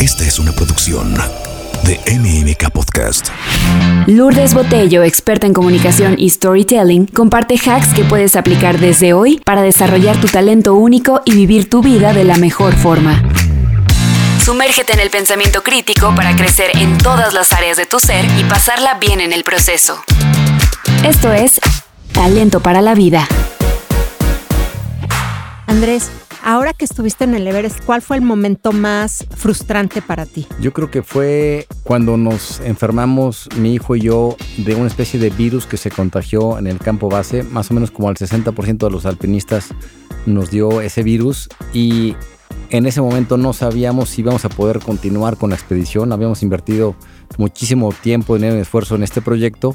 Esta es una producción de MMK Podcast. Lourdes Botello, experta en comunicación y storytelling, comparte hacks que puedes aplicar desde hoy para desarrollar tu talento único y vivir tu vida de la mejor forma. Sumérgete en el pensamiento crítico para crecer en todas las áreas de tu ser y pasarla bien en el proceso. Esto es Talento para la Vida. Andrés, ahora que estuviste en el Everest, ¿cuál fue el momento más frustrante para ti? Yo creo que fue cuando nos enfermamos, mi hijo y yo, de una especie de virus que se contagió en el campo base. Más o menos como el 60% de los alpinistas nos dio ese virus y en ese momento no sabíamos si íbamos a poder continuar con la expedición. Habíamos invertido muchísimo tiempo, dinero y esfuerzo en este proyecto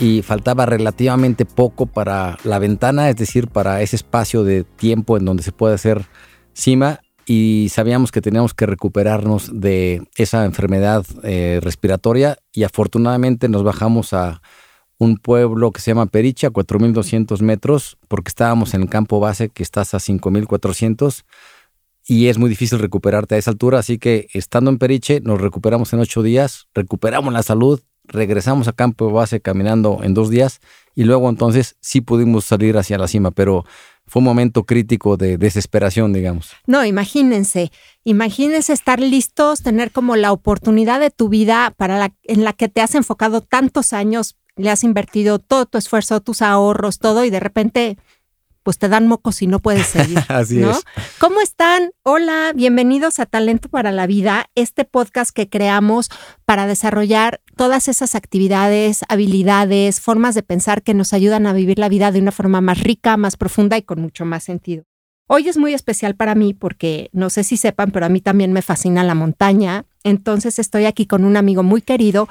y faltaba relativamente poco para la ventana, es decir, para ese espacio de tiempo en donde se puede hacer cima y sabíamos que teníamos que recuperarnos de esa enfermedad eh, respiratoria y afortunadamente nos bajamos a un pueblo que se llama Periche a 4.200 metros porque estábamos en el campo base que estás a 5.400 y es muy difícil recuperarte a esa altura, así que estando en Periche nos recuperamos en ocho días, recuperamos la salud, regresamos a campo base caminando en dos días y luego entonces sí pudimos salir hacia la cima, pero fue un momento crítico de desesperación, digamos. No, imagínense, imagínense estar listos, tener como la oportunidad de tu vida para la, en la que te has enfocado tantos años, le has invertido todo tu esfuerzo, tus ahorros, todo y de repente pues te dan mocos y no puedes seguir. Así ¿no? es. ¿Cómo están? Hola, bienvenidos a Talento para la Vida, este podcast que creamos para desarrollar todas esas actividades, habilidades, formas de pensar que nos ayudan a vivir la vida de una forma más rica, más profunda y con mucho más sentido. Hoy es muy especial para mí porque no sé si sepan, pero a mí también me fascina la montaña. Entonces estoy aquí con un amigo muy querido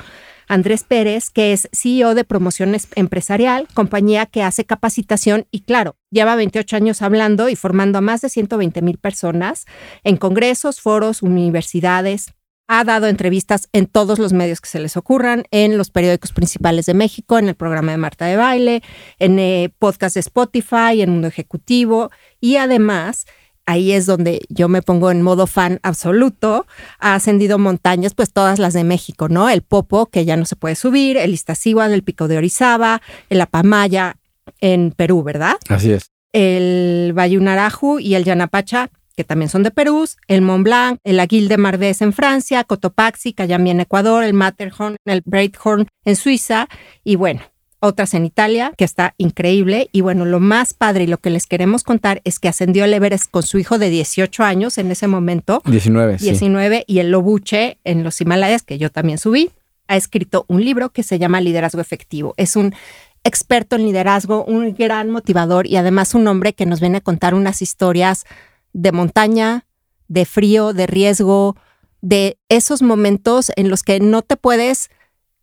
Andrés Pérez, que es CEO de Promoción Empresarial, compañía que hace capacitación y claro, lleva 28 años hablando y formando a más de 120 mil personas en congresos, foros, universidades. Ha dado entrevistas en todos los medios que se les ocurran, en los periódicos principales de México, en el programa de Marta de Baile, en eh, podcast de Spotify, en Mundo Ejecutivo y además ahí es donde yo me pongo en modo fan absoluto. Ha ascendido montañas, pues todas las de México, ¿no? El Popo, que ya no se puede subir, el Iztaccíhuatl, el Pico de Orizaba, el Apamaya en Perú, ¿verdad? Así es. El Bayunaraju y el Yanapacha, que también son de Perú, el Mont Blanc, el Aguil de Mardés en Francia, Cotopaxi, Cayambi en Ecuador, el Matterhorn, el Breithorn en Suiza y bueno, otras en Italia, que está increíble. Y bueno, lo más padre y lo que les queremos contar es que ascendió el Everest con su hijo de 18 años en ese momento. 19, sí. 19 y el Lobuche en los Himalayas, que yo también subí. Ha escrito un libro que se llama Liderazgo Efectivo. Es un experto en liderazgo, un gran motivador y además un hombre que nos viene a contar unas historias de montaña, de frío, de riesgo, de esos momentos en los que no te puedes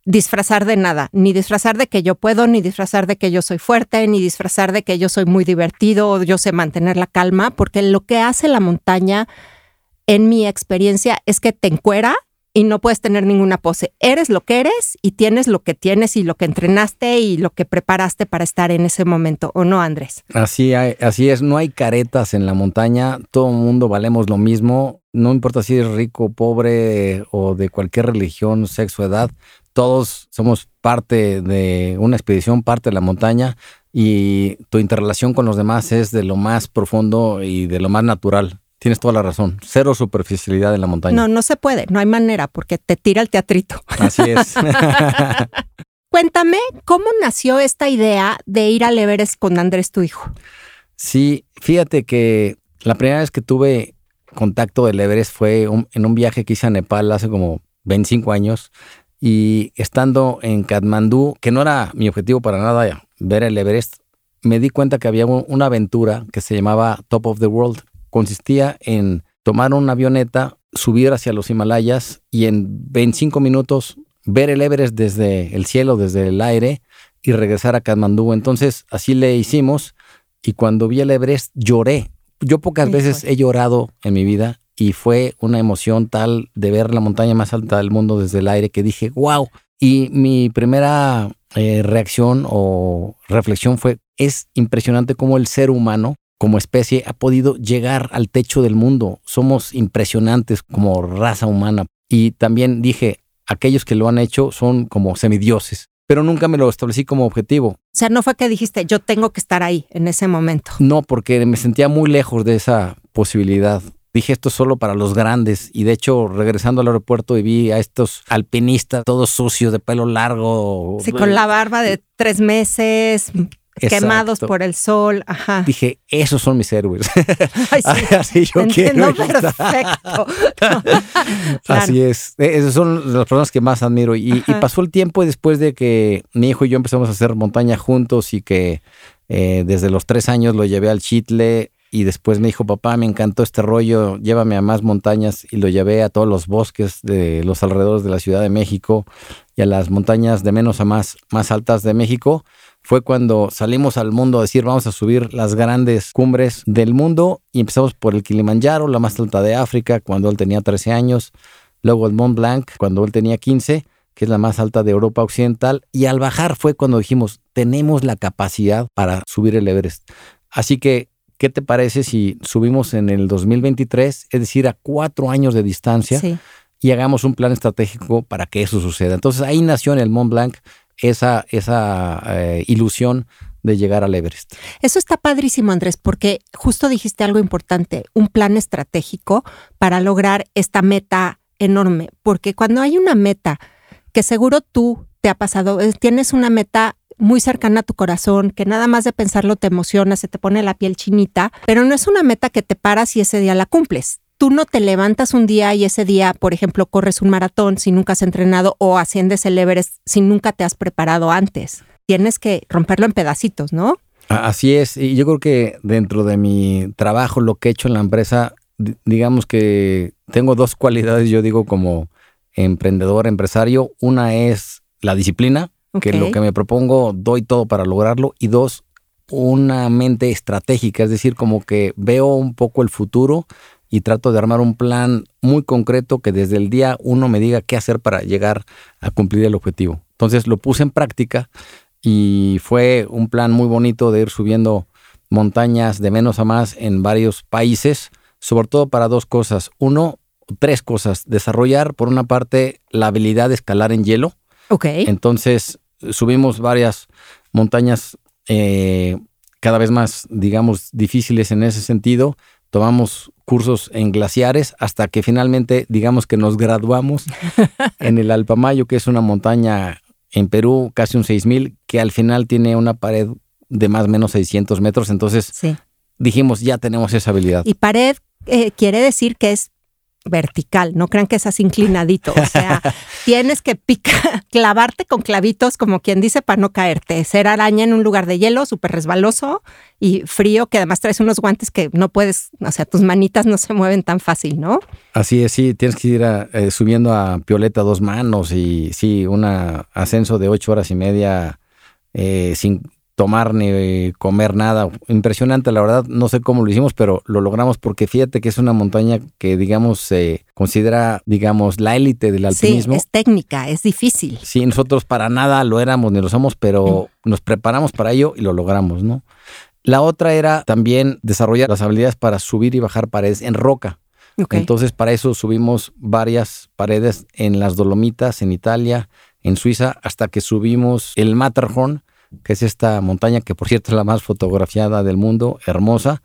disfrazar de nada, ni disfrazar de que yo puedo, ni disfrazar de que yo soy fuerte, ni disfrazar de que yo soy muy divertido o yo sé mantener la calma, porque lo que hace la montaña, en mi experiencia, es que te encuera y no puedes tener ninguna pose. Eres lo que eres y tienes lo que tienes y lo que entrenaste y lo que preparaste para estar en ese momento, ¿o no, Andrés? Así, hay- así es, no hay caretas en la montaña, todo el mundo valemos lo mismo, no importa si eres rico, pobre o de cualquier religión, sexo, edad, todos somos parte de una expedición, parte de la montaña y tu interrelación con los demás es de lo más profundo y de lo más natural. Tienes toda la razón, cero superficialidad en la montaña. No, no se puede, no hay manera porque te tira el teatrito. Así es. Cuéntame, ¿cómo nació esta idea de ir al Everest con Andrés, tu hijo? Sí, fíjate que la primera vez que tuve contacto del Everest fue un- en un viaje que hice a Nepal hace como 25 años y estando en Katmandú, que no era mi objetivo para nada ver el Everest, me di cuenta que había un- una aventura que se llamaba Top of the World. Consistía en tomar una avioneta, subir hacia los Himalayas y en 25 minutos ver el Everest desde el cielo, desde el aire y regresar a Katmandú. Entonces así le hicimos y cuando vi el Everest lloré. Yo pocas veces he llorado en mi vida y fue una emoción tal de ver la montaña más alta del mundo desde el aire que dije, wow. Y mi primera eh, reacción o reflexión fue, es impresionante cómo el ser humano como especie ha podido llegar al techo del mundo. Somos impresionantes como raza humana. Y también dije, aquellos que lo han hecho son como semidioses. Pero nunca me lo establecí como objetivo. O sea, no fue que dijiste, yo tengo que estar ahí en ese momento. No, porque me sentía muy lejos de esa posibilidad. Dije esto es solo para los grandes y de hecho regresando al aeropuerto y vi a estos alpinistas todos sucios de pelo largo. Sí, con la barba de tres meses, quemados por el sol. Ajá. Dije, esos son mis héroes. Ay, sí. Así yo quiero. Perfecto. Así es. E, esas son las personas que más admiro. Y, pasó el tiempo después de que mi hijo y yo empezamos a hacer montaña juntos y que eh, desde los tres años lo llevé al Chitle y después me dijo, papá, me encantó este rollo, llévame a más montañas y lo llevé a todos los bosques de los alrededores de la Ciudad de México y a las montañas de menos a más, más altas de México fue cuando salimos al mundo a decir vamos a subir las grandes cumbres del mundo y empezamos por el Kilimanjaro, la más alta de África, cuando él tenía 13 años, luego el Mont Blanc, cuando él tenía 15, que es la más alta de Europa Occidental, y al bajar fue cuando dijimos, tenemos la capacidad para subir el Everest. Así que, ¿qué te parece si subimos en el 2023, es decir, a cuatro años de distancia? Y hagamos un plan estratégico para que eso suceda. Entonces ahí nació en el Mont Blanc esa, esa eh, ilusión de llegar al Everest. Eso está padrísimo, Andrés, porque justo dijiste algo importante, un plan estratégico para lograr esta meta enorme, porque cuando hay una meta que seguro tú te ha pasado, eh, tienes una meta muy cercana a tu corazón, que nada más de pensarlo te emociona, se te pone la piel chinita, pero no es una meta que te paras y ese día la cumples tú no te levantas un día y ese día, por ejemplo, corres un maratón si nunca has entrenado o asciendes el Everest si nunca te has preparado antes. Tienes que romperlo en pedacitos, ¿no? Así es, y yo creo que dentro de mi trabajo, lo que he hecho en la empresa, digamos que tengo dos cualidades, yo digo como emprendedor, empresario. Una es la disciplina, que lo que me propongo doy todo para lograrlo, y dos, una mente estratégica, es decir, como que veo un poco el futuro y trato de armar un plan muy concreto que desde el día uno me diga qué hacer para llegar a cumplir el objetivo. Entonces lo puse en práctica y fue un plan muy bonito de ir subiendo montañas de menos a más en varios países, sobre todo para dos cosas. Uno, tres cosas. Desarrollar, por una parte, la habilidad de escalar en hielo. Ok. Entonces subimos varias montañas eh, cada vez más, digamos, difíciles en ese sentido tomamos cursos en glaciares hasta que finalmente, digamos que nos graduamos en el Alpamayo, que es una montaña en Perú, casi un 6000, que al final tiene una pared de más o menos 600 metros. Entonces dijimos, ya tenemos esa habilidad. Y pared eh, quiere decir que es vertical, no crean que es inclinadito, o sea, tienes que picar, clavarte con clavitos, como quien dice, para no caerte, ser araña en un lugar de hielo súper resbaloso y frío, que además traes unos guantes que no puedes, o sea, tus manitas no se mueven tan fácil, ¿no? Así es, sí, tienes que ir eh, subiendo a pioleta dos manos y sí, un ascenso de ocho horas y media eh, sin tomar ni comer nada. Impresionante, la verdad, no sé cómo lo hicimos, pero lo logramos porque fíjate que es una montaña que, digamos, se considera, digamos, la élite del alpinismo. Sí, es técnica, es difícil. Sí, nosotros para nada lo éramos ni lo somos, pero nos preparamos para ello y lo logramos, ¿no? La otra era también desarrollar las habilidades para subir y bajar paredes en roca. Entonces, para eso subimos varias paredes en las Dolomitas, en Italia, en Suiza, hasta que subimos el Matterhorn, que es esta montaña que por cierto es la más fotografiada del mundo, hermosa,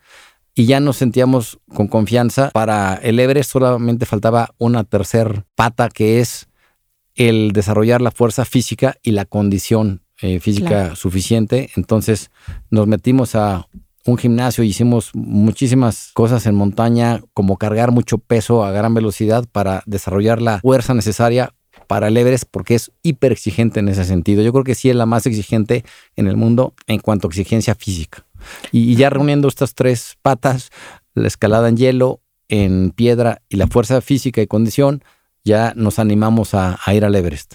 y ya nos sentíamos con confianza. Para el Everest solamente faltaba una tercer pata que es el desarrollar la fuerza física y la condición eh, física suficiente. Entonces nos metimos a un gimnasio y hicimos muchísimas cosas en montaña, como cargar mucho peso a gran velocidad para desarrollar la fuerza necesaria para el Everest porque es hiper exigente en ese sentido. Yo creo que sí es la más exigente en el mundo en cuanto a exigencia física. Y, ya reuniendo estas tres patas, la escalada en hielo, en piedra y la fuerza física y condición, ya nos animamos a, ir al Everest.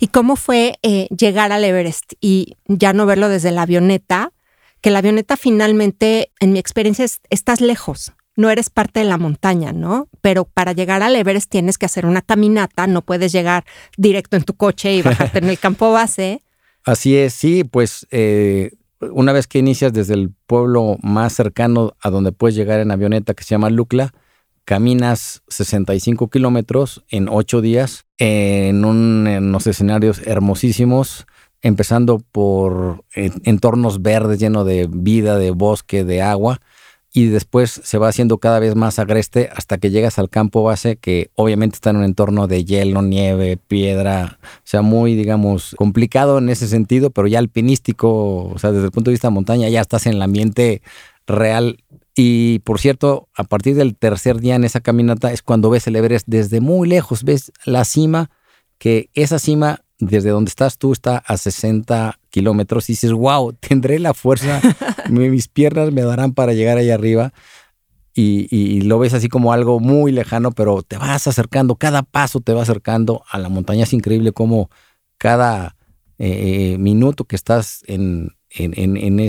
¿Y cómo fue eh, llegar al Everest y ya no verlo desde la avioneta? Que la avioneta finalmente, en mi experiencia, estás lejos no eres parte de la montaña, ¿no? Pero para llegar al Everest tienes que hacer una caminata, no puedes llegar directo en tu coche y bajarte en el campo base. Así es, sí, pues eh, una vez que inicias desde el pueblo más cercano a donde puedes llegar en avioneta, que se llama Lucla, caminas 65 kilómetros en 8 días en, unos escenarios hermosísimos, empezando por entornos verdes llenos de vida, de bosque, de agua y después se va haciendo cada vez más agreste hasta que llegas al campo base que obviamente está en un entorno de hielo, nieve, piedra, o sea, muy, digamos, complicado en ese sentido, pero ya alpinístico, o sea, desde el punto de vista de montaña ya estás en el ambiente real. Y por cierto, a partir del tercer día en esa caminata es cuando ves el Everest desde muy lejos, ves la cima, que esa cima desde donde estás tú está a 60 kilómetros y dices, wow, tendré la fuerza, mis piernas me darán para llegar ahí arriba. Y, lo ves así como algo muy lejano, pero te vas acercando, cada paso te va acercando a la montaña. Es increíble cómo cada eh, minuto que estás en, en, en, en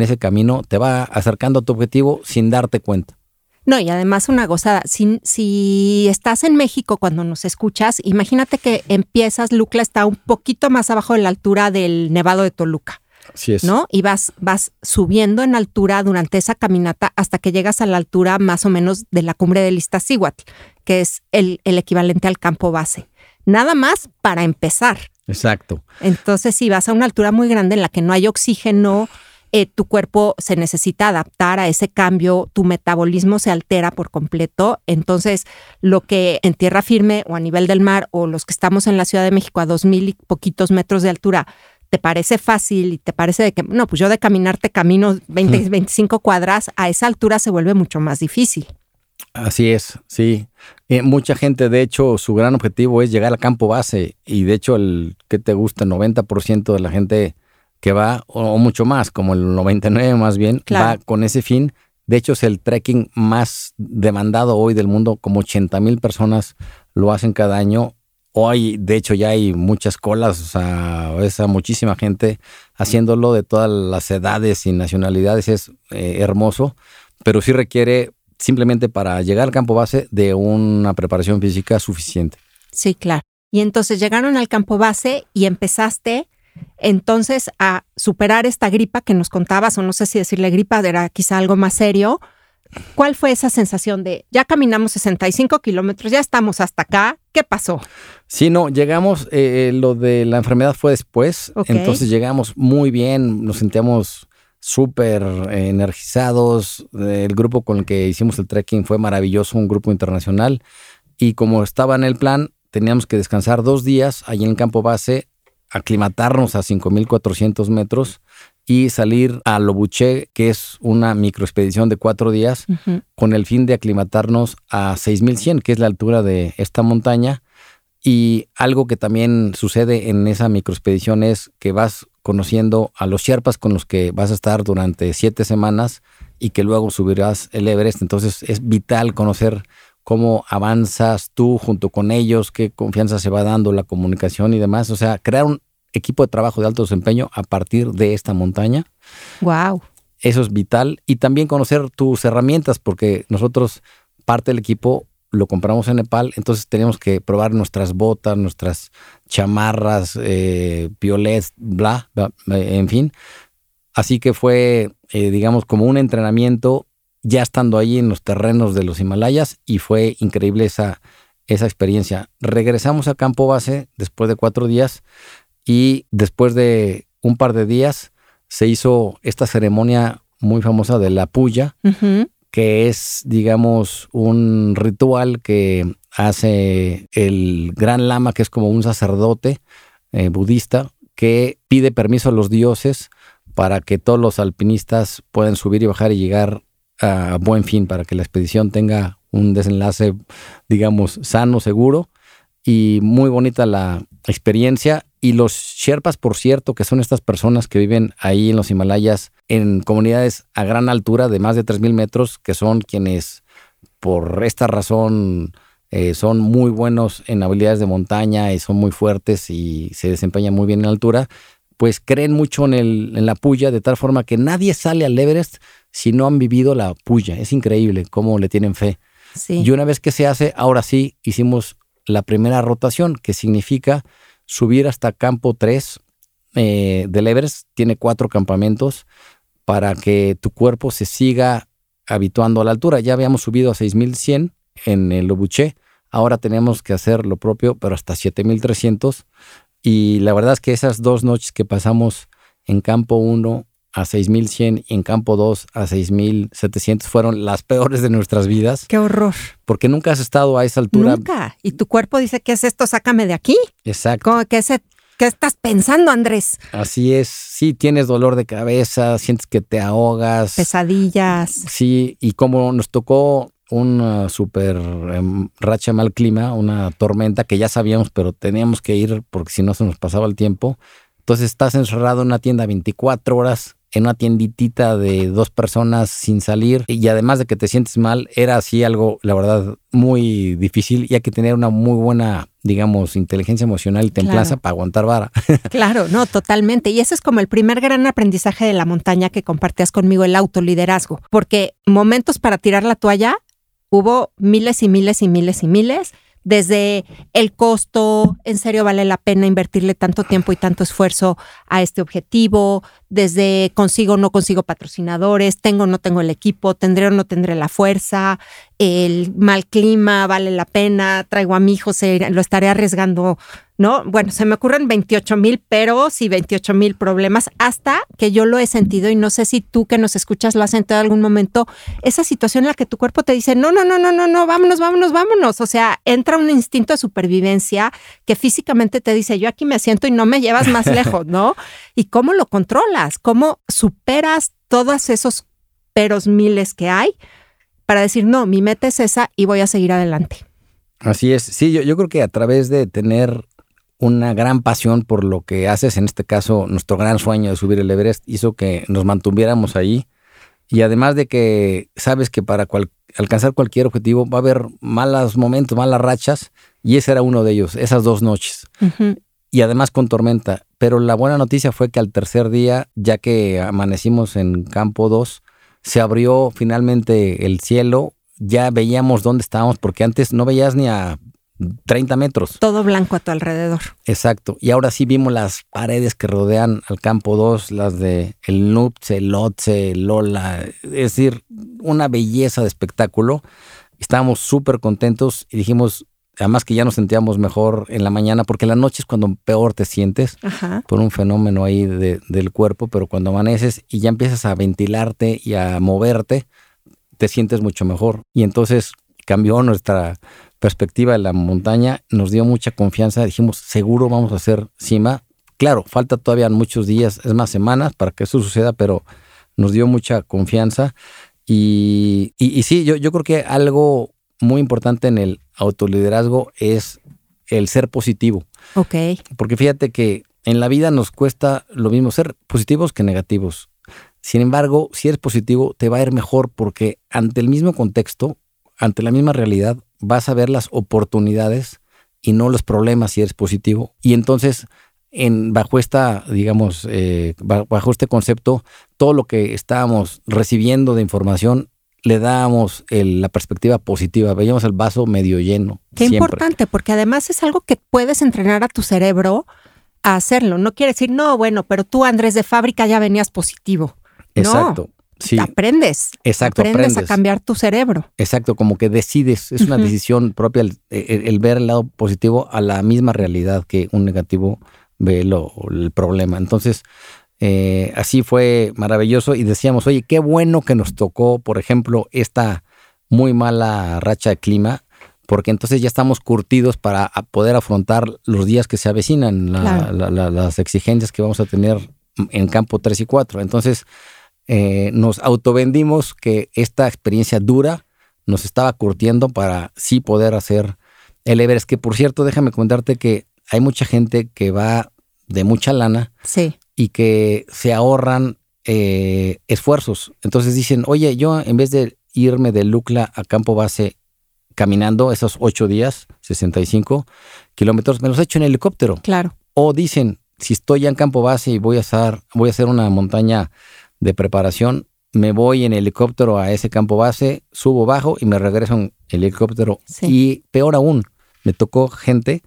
ese camino te va acercando a tu objetivo sin darte cuenta. No, y además una gozada. Si, si estás en México cuando nos escuchas, imagínate que empiezas, Lucla está un poquito más abajo de la altura del Nevado de Toluca. Así es. ¿No? Y vas, vas subiendo en altura durante esa caminata hasta que llegas a la altura más o menos de la cumbre del Iztaccíhuatl, que es el, el equivalente al campo base. Nada más para empezar. Exacto. Entonces, si vas a una altura muy grande en la que no hay oxígeno, eh, tu cuerpo se necesita adaptar a ese cambio, tu metabolismo se altera por completo. Entonces, lo que en tierra firme o a nivel del mar o los que estamos en la Ciudad de México a dos mil y poquitos metros de altura, te parece fácil y te parece de que, no, pues yo de caminarte camino 20, 25 cuadras, a esa altura se vuelve mucho más difícil. Así es, sí. Eh, mucha gente, de hecho, su gran objetivo es llegar al campo base y de hecho, el que te gusta, 90% de la gente que va, o, mucho más, como el 99 más bien, va con ese fin. De hecho, es el trekking más demandado hoy del mundo, como 80 mil personas lo hacen cada año. Hoy, de hecho, ya hay muchas colas, o sea, esa muchísima gente haciéndolo de todas las edades y nacionalidades, es eh, hermoso, pero sí requiere simplemente para llegar al campo base de una preparación física suficiente. Sí, claro. Y entonces llegaron al campo base y empezaste entonces a superar esta gripa que nos contabas, o no sé si decirle gripa, era quizá algo más serio. ¿Cuál fue esa sensación de ya caminamos 65 kilómetros, ya estamos hasta acá? ¿Qué pasó? Sí, no, llegamos, eh, eh, lo de la enfermedad fue después, entonces llegamos muy bien, nos sentíamos súper energizados, el grupo con el que hicimos el trekking fue maravilloso, un grupo internacional, y como estaba en el plan, teníamos que descansar dos días allí en el campo base aclimatarnos a 5.400 metros y salir a Lobuche, que es una microexpedición de cuatro días, con el fin de aclimatarnos a 6.100, que es la altura de esta montaña. Y algo que también sucede en esa microexpedición es que vas conociendo a los sherpas con los que vas a estar durante siete semanas y que luego subirás el Everest. Entonces es vital conocer cómo avanzas tú junto con ellos, qué confianza se va dando, la comunicación y demás. O sea, crear un equipo de trabajo de alto desempeño a partir de esta montaña. Wow. Eso es vital. Y también conocer tus herramientas, porque nosotros, parte del equipo, lo compramos en Nepal, entonces tenemos que probar nuestras botas, nuestras chamarras, eh, piolets, bla, bla, en fin. Así que fue, eh, digamos, como un entrenamiento ya estando ahí en los terrenos de los Himalayas y fue increíble esa, esa experiencia. Regresamos a campo base después de cuatro días y después de un par de días se hizo esta ceremonia muy famosa de la puya, que es, digamos, un ritual que hace el gran lama, que es como un sacerdote eh, budista, que pide permiso a los dioses para que todos los alpinistas puedan subir y bajar y llegar a buen fin para que la expedición tenga un desenlace, digamos, sano, seguro y muy bonita la experiencia. Y los Sherpas, por cierto, que son estas personas que viven ahí en los Himalayas, en comunidades a gran altura de más de 3.000 metros, que son quienes por esta razón eh, son muy buenos en habilidades de montaña y son muy fuertes y se desempeñan muy bien en altura, pues creen mucho en, el, en la puya de tal forma que nadie sale al Everest si no han vivido la puya. Es increíble cómo le tienen fe. Y una vez que se hace, ahora sí hicimos la primera rotación, que significa subir hasta campo 3 eh, del Everest tiene cuatro campamentos para que tu cuerpo se siga habituando a la altura. Ya habíamos subido a 6100 en el Lobuché, ahora tenemos que hacer lo propio, pero hasta 7300. Y la verdad es que esas dos noches que pasamos en campo 1 a 6100 y en campo 2 a 6700 fueron las peores de nuestras vidas. Qué horror. Porque nunca has estado a esa altura. Nunca. Y tu cuerpo dice, ¿qué es esto? Sácame de aquí. Exacto. ¿Cómo, ¿Qué, se, ¿Qué estás pensando, Andrés? Así es. Sí, tienes dolor de cabeza, sientes que te ahogas. Pesadillas. Sí, y como nos tocó una super em, racha mal clima, una tormenta que ya sabíamos, pero teníamos que ir porque si no se nos pasaba el tiempo. Entonces estás encerrado en una tienda 24 horas, en una tienditita de dos personas sin salir y además de que te sientes mal, era así algo, la verdad, muy difícil y hay que tener una muy buena, digamos, inteligencia emocional y templanza Claro. para aguantar vara. Claro, no, totalmente. Y ese es como el primer gran aprendizaje de la montaña que compartías conmigo, el autoliderazgo. Porque momentos para tirar la toalla hubo miles y miles y miles y miles. Desde el costo, en serio vale la pena invertirle tanto tiempo y tanto esfuerzo a este objetivo, desde consigo o no consigo patrocinadores, tengo o no tengo el equipo, tendré o no tendré la fuerza, el mal clima vale la pena, traigo a mi hijo, se, lo estaré arriesgando, ¿no? Bueno, se me ocurren 28 mil peros y 28 mil problemas hasta que yo lo he sentido y no sé si tú que nos escuchas lo has sentido en algún momento, esa situación en la que tu cuerpo te dice, no, no, no, no, no, no, vámonos, vámonos, vámonos. O sea, entra un instinto de supervivencia que físicamente te dice, yo aquí me siento y no me llevas más lejos, ¿no? ¿Y cómo lo ¿Cómo superas todos esos peros miles que hay para decir, no, mi meta es esa y voy a seguir adelante? Así es. Sí, yo, yo creo que a través de tener una gran pasión por lo que haces, en este caso nuestro gran sueño de subir el Everest, hizo que nos mantuviéramos ahí. Y además de que sabes que para cual- alcanzar cualquier objetivo va a haber malos momentos, malas rachas, y ese era uno de ellos, esas dos noches. Y además con tormenta. Pero la buena noticia fue que al tercer día, ya que amanecimos en campo 2, se abrió finalmente el cielo, ya veíamos dónde estábamos, porque antes no veías ni a 30 metros. Todo blanco a tu alrededor. Exacto. Y ahora sí vimos las paredes que rodean al campo 2, las de el Nupse, el Lotse, el Lola. Es decir, una belleza de espectáculo. Estábamos súper contentos y dijimos, además que ya nos sentíamos mejor en la mañana, porque la noche es cuando peor te sientes Ajá. por un fenómeno ahí de- del cuerpo, pero cuando amaneces y ya empiezas a ventilarte y a moverte, te sientes mucho mejor. Y entonces cambió nuestra perspectiva de la montaña, nos dio mucha confianza, dijimos, seguro vamos a hacer cima. Claro, falta todavía muchos días, es más semanas para que eso suceda, pero nos dio mucha confianza. Y, y- y sí, yo, yo creo que algo muy importante en el autoliderazgo es el ser positivo. Ok. Porque fíjate que en la vida nos cuesta lo mismo ser positivos que negativos. Sin embargo, si eres positivo, te va a ir mejor porque ante el mismo contexto, ante la misma realidad, vas a ver las oportunidades y no los problemas si eres positivo. Y entonces, en, bajo esta, digamos, eh, ba- bajo este concepto, todo lo que estábamos recibiendo de información, le dábamos el- la perspectiva positiva, veíamos el vaso medio lleno. Qué siempre. importante, porque además es algo que puedes entrenar a tu cerebro a hacerlo. No quiere decir, no, bueno, pero tú, Andrés, de fábrica ya venías positivo. Exacto. Sí, Aprendes. Exacto, aprendes, a aprendes. cambiar tu cerebro. exacto, como que decides, es una decisión propia el, el- el ver el lado positivo a la misma realidad que un negativo ve lo, el problema. Entonces, eh, así fue maravilloso y decíamos, oye, qué bueno que nos tocó, por ejemplo, esta muy mala racha de clima, porque entonces ya estamos curtidos para poder afrontar los días que se avecinan, la- Claro. la- la- las exigencias que vamos a tener en campo 3 y 4. Entonces, eh, nos autovendimos que esta experiencia dura nos estaba curtiendo para sí poder hacer el Everest. Que por cierto, déjame contarte que hay mucha gente que va de mucha lana Sí. Y que se ahorran eh, esfuerzos. Entonces dicen, oye, yo en vez de irme de Lucla a campo base caminando esos ocho días, 65 kilómetros, me los echo en helicóptero. Claro. O dicen, si estoy ya en campo base y voy a hacer, voy a hacer una montaña de preparación, me voy en helicóptero a ese campo base, subo bajo y me regreso en helicóptero. Sí. Y peor aún, me tocó gente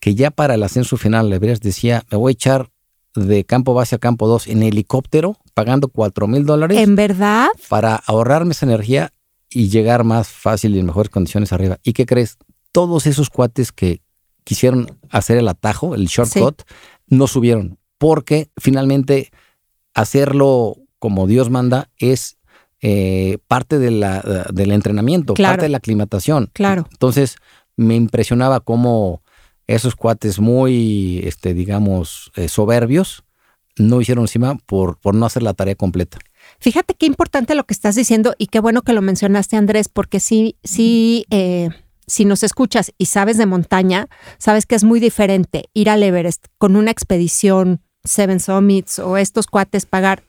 que ya para el ascenso final Everest decía, me voy a echar de campo base a campo 2 en helicóptero, pagando 4 mil dólares. ¿En verdad? Para ahorrarme esa energía y llegar más fácil y en mejores condiciones arriba. ¿Y qué crees? Todos esos cuates que quisieron hacer el atajo, el shortcut, no subieron. Porque finalmente hacerlo como Dios manda es eh, parte de la, del entrenamiento, parte de la aclimatación. Claro. Entonces me impresionaba cómo esos cuates muy, este, digamos, eh, soberbios, no hicieron encima por, no hacer la tarea completa. Fíjate qué importante lo que estás diciendo y qué bueno que lo mencionaste, Andrés, porque sí, sí, eh, si nos escuchas y sabes de montaña, sabes que es muy diferente ir al Everest con una expedición Seven Summits o estos cuates pagar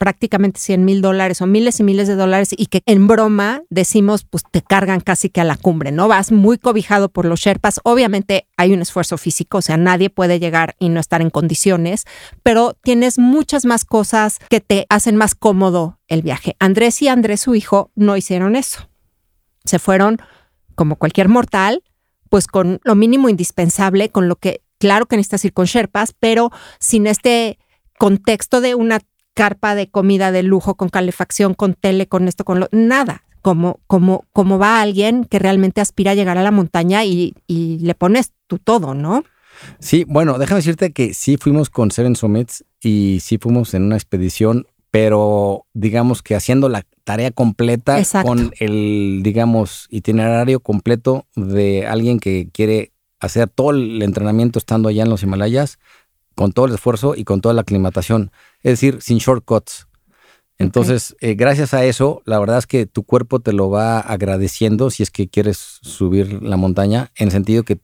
prácticamente 100 mil dólares o miles y miles de dólares y que en broma decimos, pues te cargan casi que a la cumbre, ¿no? Vas muy cobijado por los Sherpas. Obviamente hay un esfuerzo físico, o sea, nadie puede llegar y no estar en condiciones, pero tienes muchas más cosas que te hacen más cómodo el viaje. Andrés y Andrés, su hijo, no hicieron eso. Se fueron, como cualquier mortal, pues con lo mínimo indispensable, con lo que, claro que necesitas ir con Sherpas, pero sin este contexto de una carpa de comida de lujo, con calefacción, con tele, con esto, con lo, nada. Como, como, como va alguien que realmente aspira a llegar a la montaña y, y le pones tu todo, ¿no? Sí, bueno, déjame decirte que sí fuimos con Seven Summits y sí fuimos en una expedición, pero digamos que haciendo la tarea completa con el, digamos, itinerario completo de alguien que quiere hacer todo el entrenamiento estando allá en los Himalayas, con todo el esfuerzo y con toda la aclimatación es decir, sin shortcuts. Entonces, eh, gracias a eso, la verdad es que tu cuerpo te lo va agradeciendo si es que quieres subir la montaña, en el sentido que,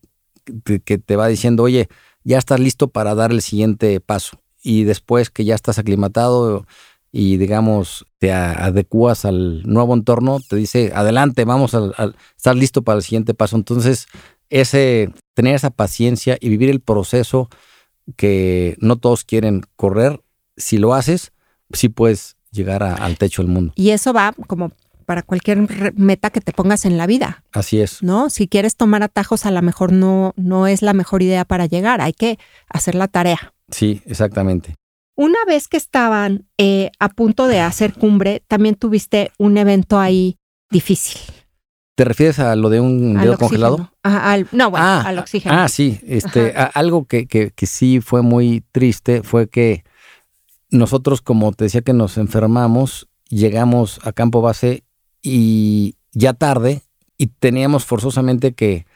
que te va diciendo, oye, ya estás listo para dar el siguiente paso. Y después que ya estás aclimatado y, digamos, te adecuas al nuevo entorno, te dice, adelante, vamos a, a estar listo para el siguiente paso. Entonces, ese, tener esa paciencia y vivir el proceso que no todos quieren correr, si lo haces, sí puedes llegar al techo del mundo. Y eso va como para cualquier meta que te pongas en la vida. Así es. ¿No? Si quieres tomar atajos, a lo mejor no, no es la mejor idea para llegar. Hay que hacer la tarea. Sí, exactamente. Una vez que estaban eh, a punto de hacer cumbre, también tuviste un evento ahí difícil. ¿Te refieres a lo de un dedo congelado? no, bueno, ah, al oxígeno. Ah, sí. Este, algo que, que, que sí fue muy triste fue que nosotros, como te decía que nos enfermamos, llegamos a campo base y ya tarde y teníamos forzosamente que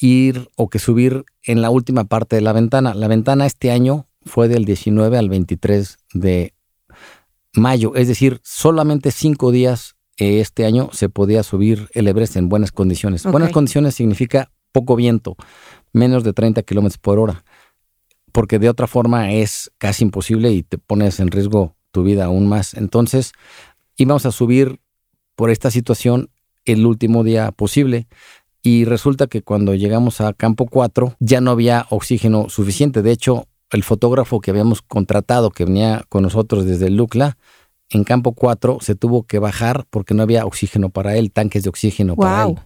ir o que subir en la última parte de la ventana. La ventana este año fue del 19 al 23 de mayo, es decir, solamente cinco días este año se podía subir el Everest en buenas condiciones. Buenas condiciones significa poco viento, menos de 30 kilómetros por hora porque de otra forma es casi imposible y te pones en riesgo tu vida aún más. Entonces, íbamos a subir por esta situación el último día posible y resulta que cuando llegamos a campo 4 ya no había oxígeno suficiente. De hecho, el fotógrafo que habíamos contratado, que venía con nosotros desde Lucla, en campo 4 se tuvo que bajar porque no había oxígeno para él, tanques de oxígeno para él.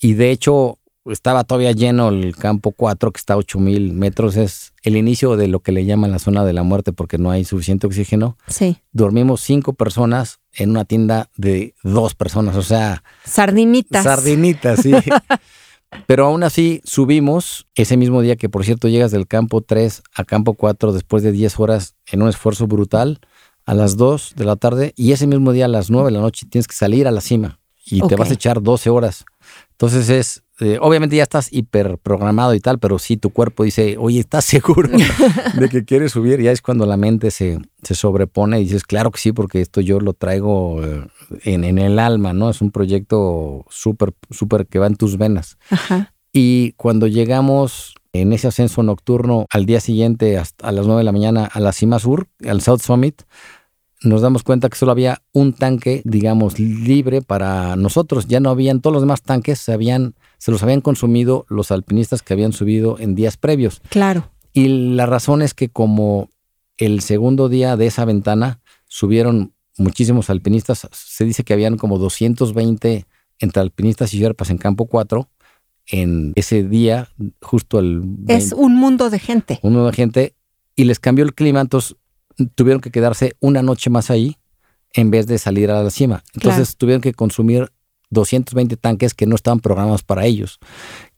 Y de hecho, estaba todavía lleno el campo 4, que está a 8000 metros. Es el inicio de lo que le llaman la zona de la muerte porque no hay suficiente oxígeno. Sí. Dormimos cinco personas en una tienda de dos personas, o sea. Sardinitas. Sardinitas, sí. Pero aún así subimos ese mismo día que, por cierto, llegas del campo 3 a campo 4 después de 10 horas en un esfuerzo brutal a las 2 de la tarde y ese mismo día a las 9 de la noche tienes que salir a la cima y te vas a echar 12 horas. Entonces es eh, obviamente ya estás hiper programado y tal, pero si tu cuerpo dice, oye, ¿estás seguro de que quieres subir? Ya es cuando la mente se, se sobrepone y dices, claro que sí, porque esto yo lo traigo eh, en, en el alma, ¿no? Es un proyecto súper, súper que va en tus venas. Y cuando llegamos en ese ascenso nocturno al día siguiente, a las 9 de la mañana, a la cima sur, al South Summit, nos damos cuenta que solo había un tanque, digamos, libre para nosotros. Ya no habían, todos los demás tanques se habían se los habían consumido los alpinistas que habían subido en días previos. Claro. Y la razón es que como el segundo día de esa ventana subieron muchísimos alpinistas, se dice que habían como 220 entre alpinistas y yerpas en campo 4 en ese día, justo el... Es un mundo de gente. Un mundo de gente y les cambió el clima, entonces tuvieron que quedarse una noche más ahí en vez de salir a la cima. Entonces tuvieron que consumir 220 tanques que no estaban programados para ellos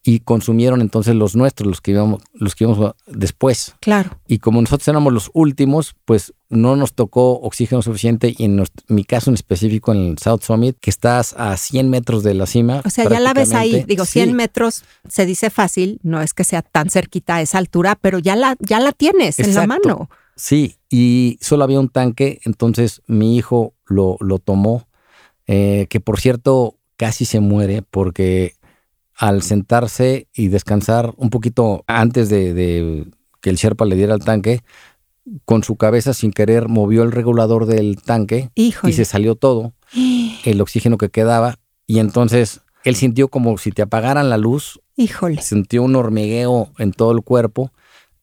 y consumieron entonces los nuestros, los que íbamos, los que íbamos después. Claro. Y como nosotros éramos los últimos, pues no nos tocó oxígeno suficiente y en mi caso en específico en el South Summit, que estás a 100 metros de la cima. O sea, ya la ves ahí, digo, 100 metros se dice fácil, no es que sea tan cerquita a esa altura, pero ya la, ya la tienes en la mano. Sí, y solo había un tanque, entonces mi hijo lo, lo tomó, eh, que por cierto casi se muere porque al sentarse y descansar un poquito antes de, que el Sherpa le diera el tanque, con su cabeza sin querer movió el regulador del tanque y se salió todo, el oxígeno que quedaba, y entonces él sintió como si te apagaran la luz. Híjole. Sintió un hormigueo en todo el cuerpo